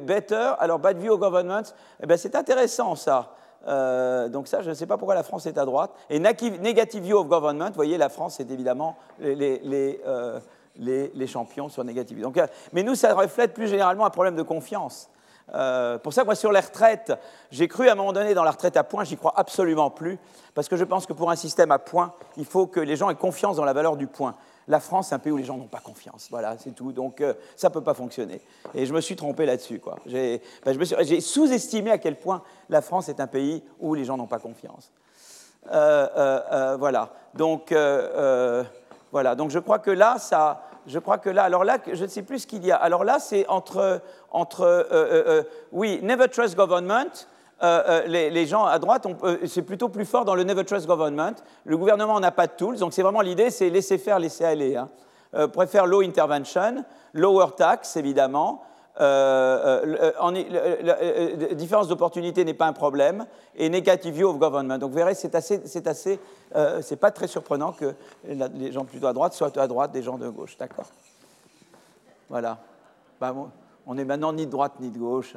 better, alors bad view of government, eh ben, c'est intéressant ça. donc ça, je ne sais pas pourquoi la France est à droite. Et negative view of government, vous voyez, la France, c'est évidemment les, les, les, champions sur négativité. Donc, euh, mais nous, ça reflète plus généralement un problème de confiance. Euh, pour ça, moi, sur les retraites, j'ai cru à un moment donné dans la retraite à points, j'y crois absolument plus, parce que je pense que pour un système à points, il faut que les gens aient confiance dans la valeur du point. La France, c'est un pays où les gens n'ont pas confiance. Voilà, c'est tout. Donc, euh, ça ne peut pas fonctionner. Et je me suis trompé là-dessus. J'ai ben, sous-estimé à quel point la France est un pays où les gens n'ont pas confiance. voilà. Donc, voilà, donc je crois que là, ça, je crois que là, alors là, je ne sais plus ce qu'il y a. Alors là, c'est entre, entre euh, euh, euh, oui, never trust government, les, gens à droite, c'est plutôt plus fort dans le Never Trust Government. Le gouvernement n'a pas de tools, donc c'est vraiment l'idée, c'est laisser faire, laisser aller. Hein. préfère low intervention, lower tax, évidemment, euh, euh, différence d'opportunité n'est pas un problème, et negative view of government. Donc vous verrez, c'est assez, c'est assez, c'est pas très surprenant que les gens plutôt à droite soient à droite des gens de gauche, d'accord Voilà. Bah, on est maintenant ni de droite ni de gauche.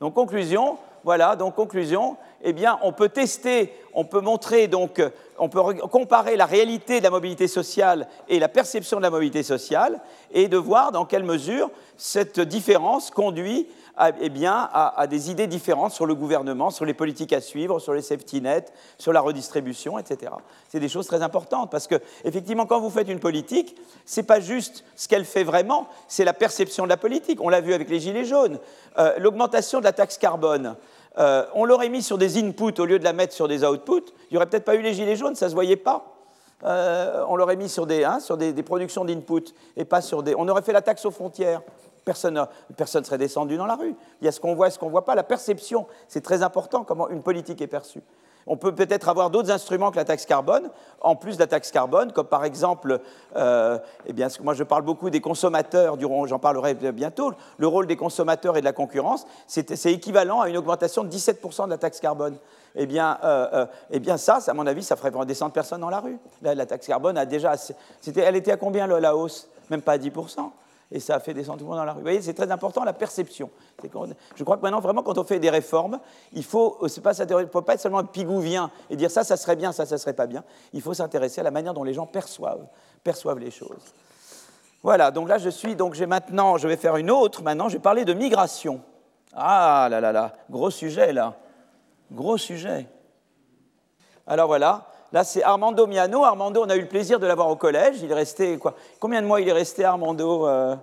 Donc conclusion, voilà. Donc conclusion, eh bien, on peut tester, on peut montrer donc, on peut comparer la réalité de la mobilité sociale et la perception de la mobilité sociale, et de voir dans quelle mesure cette différence conduit à, eh bien, à, des idées différentes sur le gouvernement, sur les politiques à suivre, sur les safety nets, sur la redistribution, etc. C'est des choses très importantes parce que, effectivement, quand vous faites une politique, ce n'est pas juste ce qu'elle fait vraiment, c'est la perception de la politique. On l'a vu avec les Gilets jaunes. Euh, l'augmentation de la taxe carbone, euh, on l'aurait mis sur des inputs au lieu de la mettre sur des outputs, il n'y aurait peut-être pas eu les Gilets jaunes, ça ne se voyait pas. Euh, on l'aurait mis sur des, hein, sur des, des productions d'input et pas sur des. On aurait fait la taxe aux frontières. Personne ne serait descendu dans la rue. Il y a ce qu'on voit et ce qu'on ne voit pas. La perception, c'est très important, comment une politique est perçue. On peut peut-être avoir d'autres instruments que la taxe carbone, en plus de la taxe carbone, comme par exemple, euh, eh moi je parle beaucoup des consommateurs, j'en parlerai bientôt, le rôle des consommateurs et de la concurrence, c'est équivalent à une augmentation de 17% de la taxe carbone. Eh bien, euh, euh, eh bien ça, à mon avis, ça ferait descendre personne dans la rue. La, taxe carbone a déjà... elle était à combien la hausse? Même pas à 10% et ça a fait descendre tout le monde dans la rue. Vous voyez, c'est très important la perception. Je crois que maintenant, vraiment, quand on fait des réformes, il faut, euh, pas, faut pas être seulement un pigouvien et dire ça, ça serait bien, ça, ça serait pas bien. Il faut s'intéresser à la manière dont les gens perçoivent, perçoivent les choses. Voilà, donc là, je suis, donc j'ai maintenant, je vais faire une autre. Maintenant, je vais parler de migration. Ah là là là, gros sujet là, gros sujet. Alors voilà, Là, c'est Armando Miano. Armando, on a eu le plaisir de l'avoir au collège. Il est resté, quoi Combien de mois il est resté, Armando euh,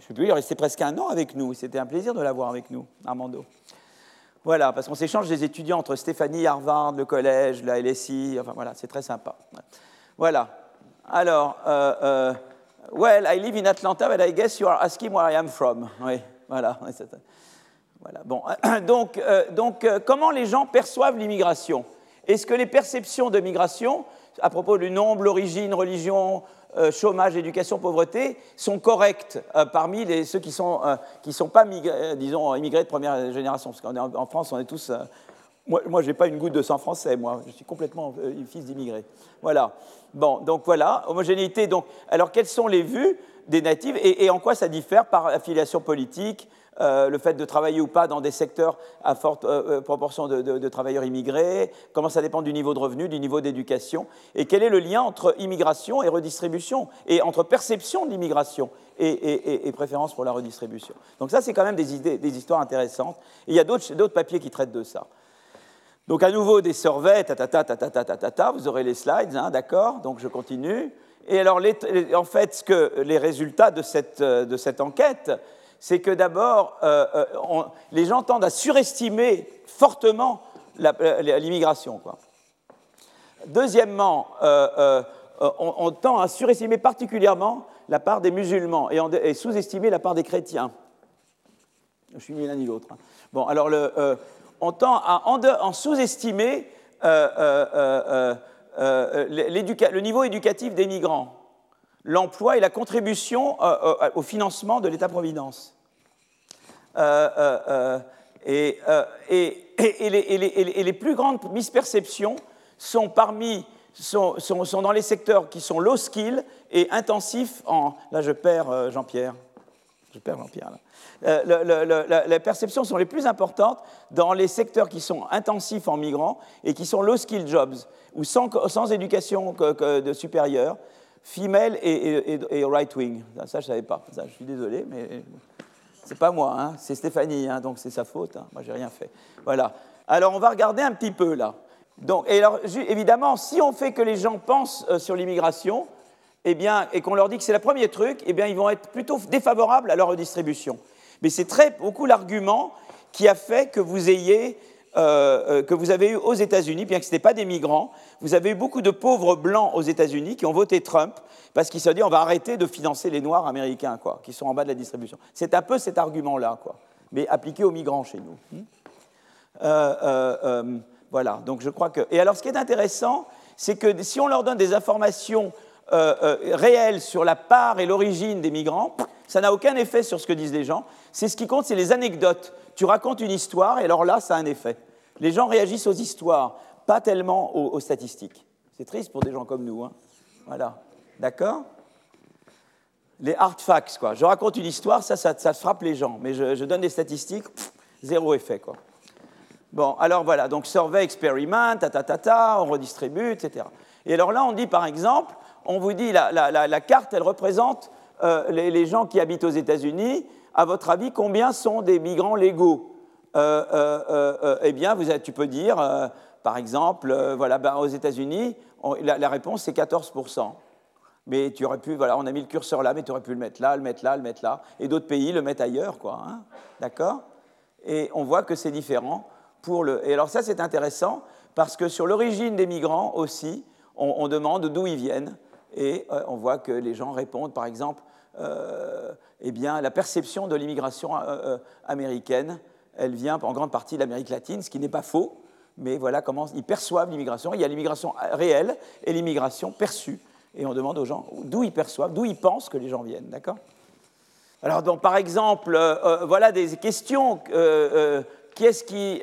Je sais plus, il est resté presque un an avec nous. C'était un plaisir de l'avoir avec nous, Armando. Voilà, parce qu'on s'échange des étudiants entre Stéphanie, Harvard, le collège, la LSI. Enfin, voilà, c'est très sympa. Voilà. Alors, euh, euh, well, I live in Atlanta, but I guess you are asking where I am from. Oui, voilà. voilà. Bon, donc, donc comment les gens perçoivent l'immigration? Est-ce que les perceptions de migration, à propos du nombre, l'origine, religion, euh, chômage, éducation, pauvreté, sont correctes euh, parmi ceux qui ne sont, euh, sont pas, disons, immigrés de première génération? Parce qu'en en France, on est tous... moi, moi je n'ai pas une goutte de sang français, moi. Je suis complètement fils d'immigrés. Voilà. Bon, donc voilà, homogénéité. Donc, alors, quelles sont les vues des natifs et en quoi ça diffère par affiliation politique euh, le fait de travailler ou pas dans des secteurs à forte euh, euh, proportion de, travailleurs immigrés, comment ça dépend du niveau de revenu, du niveau d'éducation, et quel est le lien entre immigration et redistribution, et entre perception de l'immigration et, préférence pour la redistribution. Donc ça, c'est quand même des idées, des histoires intéressantes. Il y a d'autres papiers qui traitent de ça. Donc à nouveau des surveys, ta ta ta ta ta ta ta vous aurez les slides, hein, d'accord Donc je continue. Et alors, en fait, ce que les résultats de cette, de cette enquête, c'est que d'abord, euh, euh, les gens tendent à surestimer fortement euh, l'immigration. Deuxièmement, on, tend à surestimer particulièrement la part des musulmans et, sous-estimer la part des chrétiens. Je suis ni l'un ni l'autre. Hein. Bon, alors on tend à en, sous-estimer le niveau éducatif des migrants l'emploi et la contribution au financement de l'État-providence. et, les, plus grandes misperceptions sont, parmi, sont, dans les secteurs qui sont low skill et intensifs en... Là, je perds euh, Jean-Pierre. Je perds Jean-Pierre. Euh, les perceptions sont les plus importantes dans les secteurs qui sont intensifs en migrants et qui sont low skill jobs, ou sans, sans éducation de supérieure, female et, right wing. Ça, je ne savais pas. je suis désolé, mais c'est pas moi, hein, c'est Stéphanie, hein, donc c'est sa faute. Hein, moi, j'ai rien fait. Voilà. Alors, on va regarder un petit peu là. Donc, évidemment, si on fait que les gens pensent euh, sur l'immigration, eh bien, et qu'on leur dit que c'est le premier truc, eh bien, ils vont être plutôt défavorables à leur redistribution. Mais c'est très beaucoup l'argument qui a fait que vous ayez euh, euh, que vous avez eu aux États-Unis, bien que ce n'étaient pas des migrants, vous avez eu beaucoup de pauvres blancs aux États-Unis qui ont voté Trump parce qu'ils se sont dit on va arrêter de financer les Noirs américains, quoi, qui sont en bas de la distribution. C'est un peu cet argument-là, quoi, mais appliqué aux migrants chez nous. Hmm. voilà, donc je crois que... Et alors ce qui est intéressant, c'est que si on leur donne des informations réelles sur la part et l'origine des migrants, ça n'a aucun effet sur ce que disent les gens. C'est ce qui compte, c'est les anecdotes. Tu racontes une histoire et alors là, ça a un effet. Les gens réagissent aux histoires, pas tellement aux, statistiques. C'est triste pour des gens comme nous. Hein. Voilà. D'accord? Les hard facts, quoi. Je raconte une histoire, ça, ça, frappe les gens. Mais je, donne des statistiques, zéro effet, quoi. Bon, alors voilà, donc survey, experiment, ta, ta, on redistribue, etc. Et alors là, on dit par exemple, on vous dit, la, la, carte, elle représente euh, les, gens qui habitent aux États-Unis. À votre avis, combien sont des migrants légaux euh, euh, Eh bien, vous, tu peux dire, par exemple, voilà, ben, aux États-Unis, la, réponse c'est 14%. Mais tu aurais pu, voilà, on a mis le curseur là, mais tu aurais pu le mettre là, le mettre là, le mettre là. Et d'autres pays le mettent ailleurs, quoi. Hein. D'accord? Et on voit que c'est différent pour le. Et alors, ça, c'est intéressant parce que sur l'origine des migrants aussi, on, demande d'où ils viennent. Et euh, on voit que les gens répondent, par exemple, euh, eh bien, la perception de l'immigration euh, américaine, elle vient en grande partie de l'Amérique latine, ce qui n'est pas faux mais voilà comment ils perçoivent l'immigration. Il y a l'immigration réelle et l'immigration perçue. Et on demande aux gens d'où ils perçoivent, d'où ils pensent que les gens viennent. D'accord? Alors, donc, par exemple, euh, euh, voilà des questions. Euh, qui.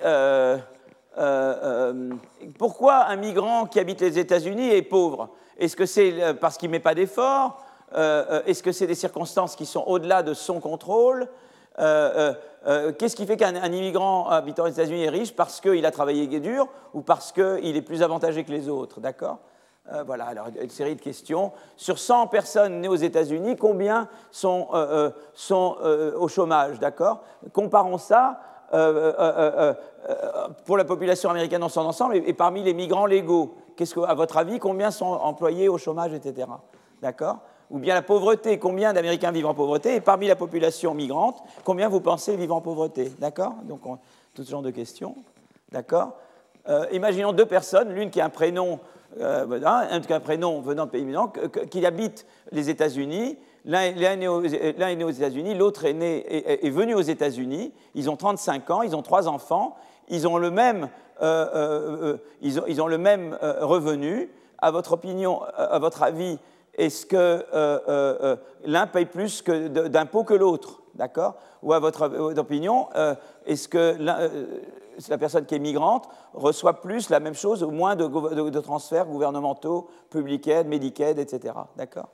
pourquoi un migrant qui habite les États-Unis est pauvre? Est-ce que c'est parce qu'il ne met pas d'efforts? Est-ce que c'est des circonstances qui sont au-delà de son contrôle euh, qu'est-ce qui fait qu'un immigrant habitant aux États-Unis est riche Parce qu'il a travaillé dur ou parce qu'il est plus avantagé que les autres D'accord euh, voilà, alors une série de questions. Sur 100 personnes nées aux États-Unis, combien sont, euh, au chômage D'accord Comparons ça pour la population américaine dans son ensemble et, parmi les migrants légaux. Qu'est-ce que, à votre avis, combien sont employés au chômage, etc. D'accord ou bien la pauvreté, combien d'Américains vivent en pauvreté, et parmi la population migrante, combien vous pensez vivent en pauvreté D'accord Donc, tout ce genre de questions. D'accord euh, Imaginons deux personnes, l'une qui a un prénom, euh, un, qui a un prénom venant de pays migrants, qui habite les États-Unis. L'un est né aux, États-Unis, l'autre est, est, venu aux États-Unis. Ils ont 35 ans, ils ont trois enfants, ils ont le même, euh, ils ont le même revenu. À votre opinion, à votre avis, est-ce que euh, euh, euh, l'un paye plus d'impôts que l'autre D'accord? Ou à votre, opinion, est-ce que la personne qui est migrante reçoit plus la même chose ou moins de, transferts gouvernementaux, public aid, Medicaid, etc. D'accord?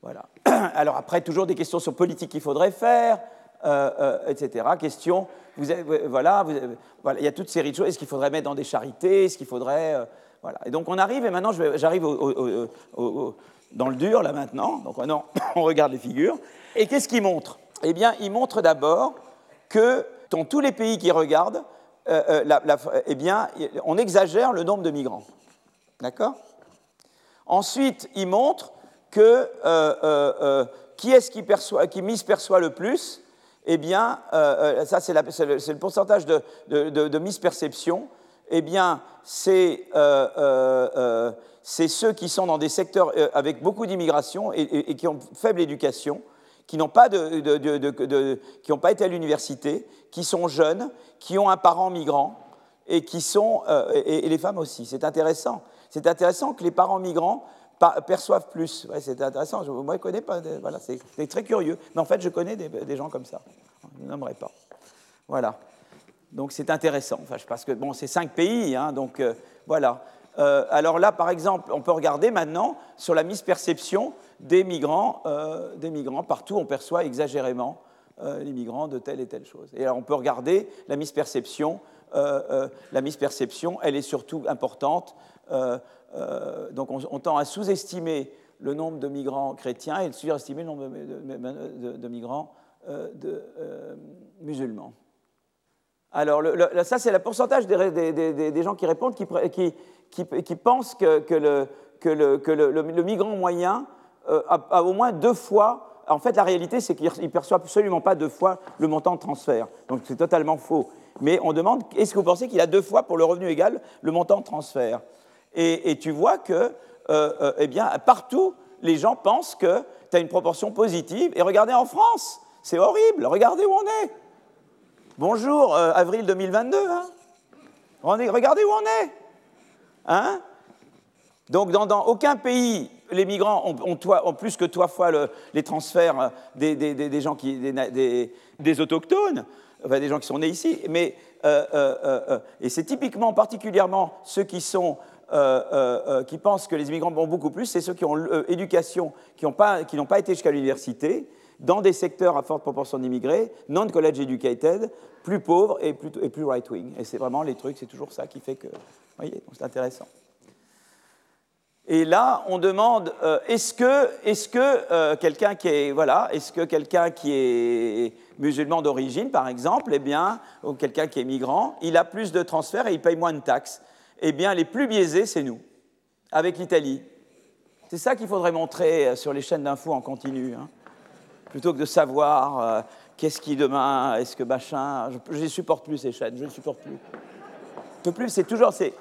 Voilà. Alors après, toujours des questions sur politique qu'il faudrait faire, etc. Question, voilà, il y a toute série de choses. Est-ce qu'il faudrait mettre dans des charités? Est-ce qu'il faudrait et donc on arrive, et maintenant j'arrive dans le dur, là maintenant. Donc on regarde les figures. Et qu'est-ce qu'il montre? Eh bien, il montre d'abord que dans tous les pays qui regardent, euh, euh, eh bien, on exagère le nombre de migrants. D'accord? Ensuite, il montre que euh, qui est-ce qui, perçoit, qui misperçoit le plus? Eh bien, ça, c'est le, pourcentage de misperception eh bien, euh, euh, euh, c'est ceux qui sont dans des secteurs avec beaucoup d'immigration et, qui ont faible éducation, qui n'ont pas, pas, été à l'université, qui sont jeunes, qui ont un parent migrant et qui sont et, les femmes aussi. C'est intéressant. C'est intéressant que les parents migrants perçoivent plus. c'est intéressant. moi, je ne connais pas. Voilà, c'est très curieux. Mais en fait, je connais des, gens comme ça. Je n'aimerais pas. Voilà. Donc c'est intéressant, parce que bon, c'est cinq pays, hein, donc euh, voilà. Euh, alors là, par exemple, on peut regarder maintenant sur la misperception des migrants, euh, des migrants. Partout, on perçoit exagérément les migrants de telle et telle chose. Et alors, on peut regarder la misperception. la misperception, elle est surtout importante. donc, on, tend à sous-estimer le nombre de migrants chrétiens et surestimer le nombre de, migrants de, musulmans. Alors, ça, c'est le pourcentage des, gens qui répondent qui, pensent que, le, migrant moyen euh, a, au moins deux fois. En fait, la réalité, c'est qu'il ne perçoit absolument pas deux fois le montant de transfert. Donc, c'est totalement faux. Mais on demande est-ce que vous pensez qu'il a deux fois pour le revenu égal le montant de transfert? Et, tu vois que, euh, euh, eh bien, partout, les gens pensent que tu as une proportion positive. Et regardez en France, c'est horrible. Regardez où on est. Bonjour, euh, avril 2022. Hein regardez où on est. Hein Donc, dans, aucun pays, les migrants ont, plus que trois fois les transferts euh, des, gens des, autochtones, des gens qui sont nés ici. Mais, euh, et c'est typiquement, particulièrement, ceux qui pensent que les immigrants ont beaucoup plus, c'est ceux qui ont l'éducation, qui n'ont pas, pas, été jusqu'à l'université, dans des secteurs à forte proportion d'immigrés, non-college educated, plus pauvres et plus, right-wing. Et c'est vraiment les trucs, c'est toujours ça qui fait que. Vous voyez, c'est intéressant. Et là, on demande euh, est-ce que, est que euh, quelqu'un qui est voilà, est-ce que quelqu'un qui est musulman d'origine, par exemple, eh bien, ou quelqu'un qui est migrant, il a plus de transferts et il paye moins de taxes Eh bien, les plus biaisés, c'est nous, avec l'Italie. C'est ça qu'il faudrait montrer euh, sur les chaînes d'infos en continu. Hein plutôt que de savoir euh, qu'est-ce qui demain, est-ce que machin. Je ne supporte plus ces chaînes, je ne supporte plus. Je peux plus, c'est toujours. c'est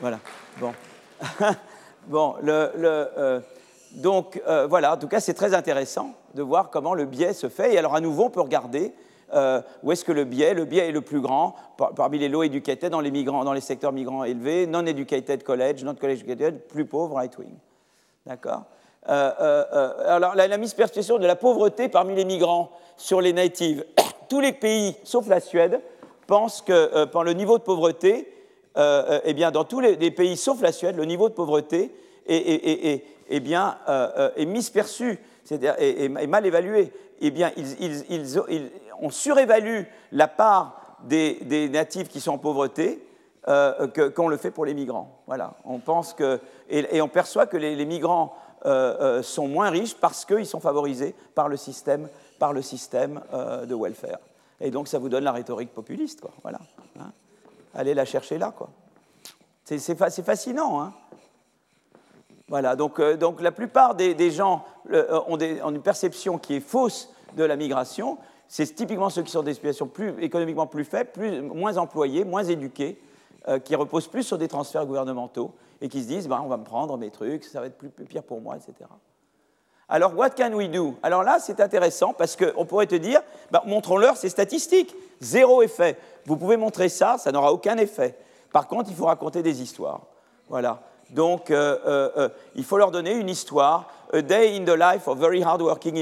Voilà, bon. bon, euh, donc euh, voilà, en tout cas, c'est très intéressant de voir comment le biais se fait. Et alors, à nouveau, on peut regarder où est-ce que le biais, le biais est le plus grand parmi les low educated dans les migrants, dans les secteurs migrants élevés, non educated college, non college educated, plus pauvres right wing. D'accord? Alors, la, mise perspective de la pauvreté parmi les migrants sur les natives. Tous les pays, sauf la Suède, pensent que par le niveau de pauvreté, eh bien, dans tous les, pays, sauf la Suède, le niveau de pauvreté est, est, bien, est misperçu, c'est-à-dire est, mal évalué. Eh bien, ils, on surévalue la part des, natifs qui sont en pauvreté qu'on le fait pour les migrants. Voilà. On pense que, et, on perçoit que les migrants euh, euh, sont moins riches parce qu'ils sont favorisés par le système, par le système euh, de welfare. Et donc ça vous donne la rhétorique populiste. Voilà. Hein. Allez la chercher là, quoi. C'est fascinant, hein. Voilà, donc, donc, la plupart des, gens ont, une perception qui est fausse de la migration. C'est typiquement ceux qui sont des situations plus, économiquement plus faibles, plus, moins employés, moins éduqués, qui reposent plus sur des transferts gouvernementaux et qui se disent bah, on va me prendre mes trucs, ça va être plus, pire pour moi, etc. Alors, what can we do? Alors là, c'est intéressant parce qu'on pourrait te dire bah, montrons-leur ces statistiques. Zéro effet. Vous pouvez montrer ça, ça n'aura aucun effet. Par contre, il faut raconter des histoires. Voilà. Donc, euh, euh, euh, il faut leur donner une histoire. A day in the life of very hardworking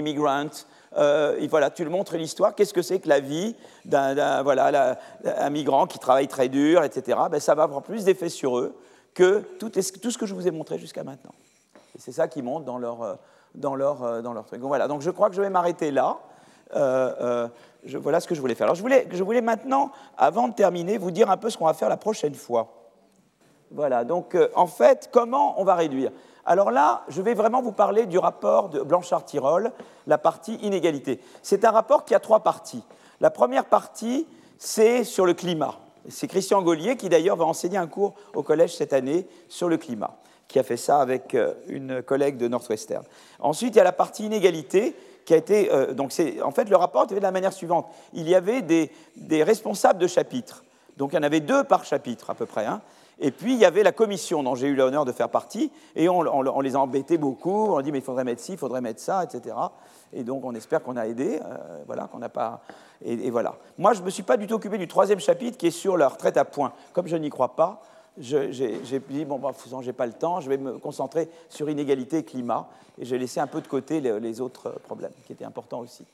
immigrant. et voilà, tu le montres l'histoire. Qu'est-ce que c'est que la vie d'un voilà, migrant qui travaille très dur, etc. Ben, ça va avoir plus d'effet sur eux que tout, ce que je vous ai montré jusqu'à maintenant. C'est ça qui monte dans leur, euh, dans leur, euh, dans leur truc. Donc, voilà, donc je crois que je vais m'arrêter là. Euh, je, voilà ce que je voulais faire. Alors je voulais, je voulais maintenant, avant de terminer, vous dire un peu ce qu'on va faire la prochaine fois. Voilà, donc en fait, comment on va réduire? Alors là, je vais vraiment vous parler du rapport de Blanchard-Tirol, la partie inégalité. C'est un rapport qui a trois parties. La première partie, c'est sur le climat. C'est Christian Gaulier qui d'ailleurs va enseigner un cours au collège cette année sur le climat, qui a fait ça avec euh, une collègue de Northwestern. Ensuite, il y a la partie inégalité qui a été. Euh, donc, c'est, en fait, le rapport était de la manière suivante. Il y avait des, responsables de chapitres. Donc, il y en avait deux par chapitre à peu près. Hein. Et puis, il y avait la commission dont j'ai eu l'honneur de faire partie, et on, les a embêtés beaucoup, on dit, mais il faudrait mettre ci, il faudrait mettre ça, etc. Et donc, on espère qu'on a aidé, euh, voilà, qu'on n'a pas... Et, voilà. Moi, je ne me suis pas du tout occupé du troisième chapitre qui est sur la retraite à points. Comme je n'y crois pas, j'ai dit, bon, bah, je n'ai pas le temps, je vais me concentrer sur inégalité et climat, et j'ai laissé un peu de côté les, autres problèmes qui étaient importants aussi.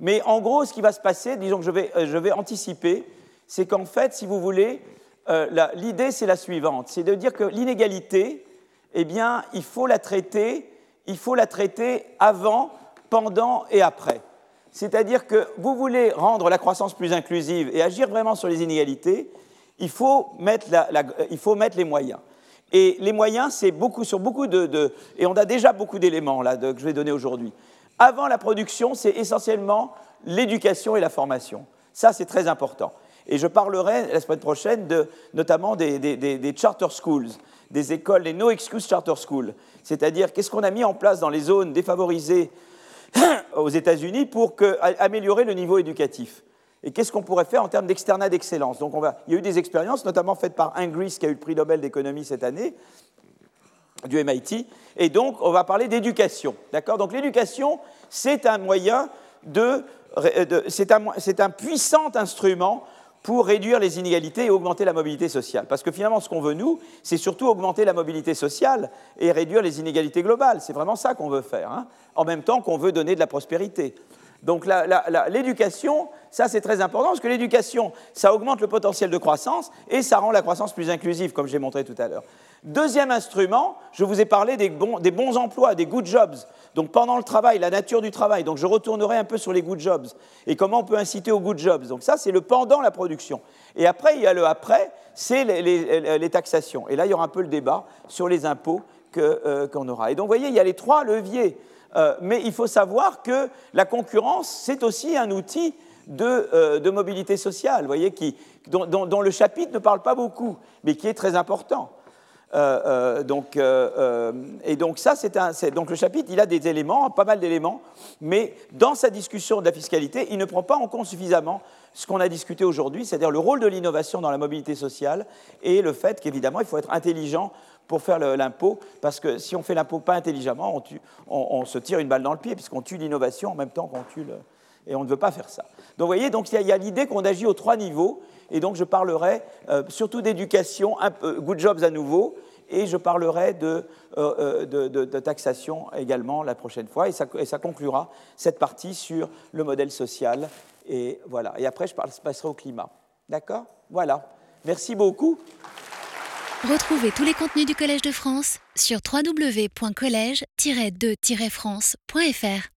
Mais en gros, ce qui va se passer, disons que je vais, euh, je vais anticiper, c'est qu'en fait, si vous voulez, euh, l'idée, c'est la suivante, c'est de dire que l'inégalité, eh bien, il faut la traiter, il faut la traiter avant, pendant et après. C'est-à-dire que vous voulez rendre la croissance plus inclusive et agir vraiment sur les inégalités, il faut mettre, les moyens. Et les moyens, c'est beaucoup sur beaucoup de, Et on a déjà beaucoup d'éléments là que je vais donner aujourd'hui. Avant la production, c'est essentiellement l'éducation et la formation. Ça, c'est très important. Et je parlerai la semaine prochaine de, notamment des, charter schools, des écoles, des no excuse charter schools. C'est-à-dire qu'est-ce qu'on a mis en place dans les zones défavorisées aux États-Unis pour améliorer le niveau éducatif? Et qu'est-ce qu'on pourrait faire en termes d'externat d'excellence? Donc Il y a eu des expériences, notamment faites par Ingris, qui a eu le prix Nobel d'économie cette année, du MIT. Et donc, on va parler d'éducation. D'accord? Donc l'éducation, c'est un moyen de c'est un, un puissant instrument pour réduire les inégalités et augmenter la mobilité sociale. Parce que finalement, ce qu'on veut, nous, c'est surtout augmenter la mobilité sociale et réduire les inégalités globales. C'est vraiment ça qu'on veut faire, hein. en même temps qu'on veut donner de la prospérité. Donc l'éducation, ça c'est très important, parce que l'éducation, ça augmente le potentiel de croissance et ça rend la croissance plus inclusive, comme j'ai montré tout à l'heure. Deuxième instrument, je vous ai parlé des bons, des bons, emplois, des good jobs. Donc pendant le travail, la nature du travail. Donc je retournerai un peu sur les good jobs et comment on peut inciter aux good jobs. Donc ça, c'est le pendant la production. Et après, il y a le après, c'est les, taxations. Et là, il y aura un peu le débat sur les impôts euh, qu'on aura. Et donc, vous voyez, il y a les trois leviers. Euh, mais il faut savoir que la concurrence, c'est aussi un outil de, euh, mobilité sociale, voyez, qui, dont, le chapitre ne parle pas beaucoup, mais qui est très important. Euh, euh, donc, euh, et donc ça, c'est donc le chapitre, il a des éléments, pas mal d'éléments, mais dans sa discussion de la fiscalité, il ne prend pas en compte suffisamment ce qu'on a discuté aujourd'hui, c'est-à-dire le rôle de l'innovation dans la mobilité sociale et le fait qu'évidemment, il faut être intelligent pour faire l'impôt, parce que si on fait l'impôt pas intelligemment, on, se tire une balle dans le pied, puisqu'on tue l'innovation en même temps qu'on tue le... Et on ne veut pas faire ça. Donc vous voyez, donc, il y a, l'idée qu'on agit aux trois niveaux, et donc je parlerai surtout d'éducation, good jobs à nouveau, et je parlerai euh, euh, de, de, taxation également la prochaine fois, et ça, ça, conclura cette partie sur le modèle social. Et voilà. Et après, je, passerai au climat. D'accord? Voilà. Merci beaucoup. Retrouvez tous les contenus du Collège de France sur www.colège-2-france.fr.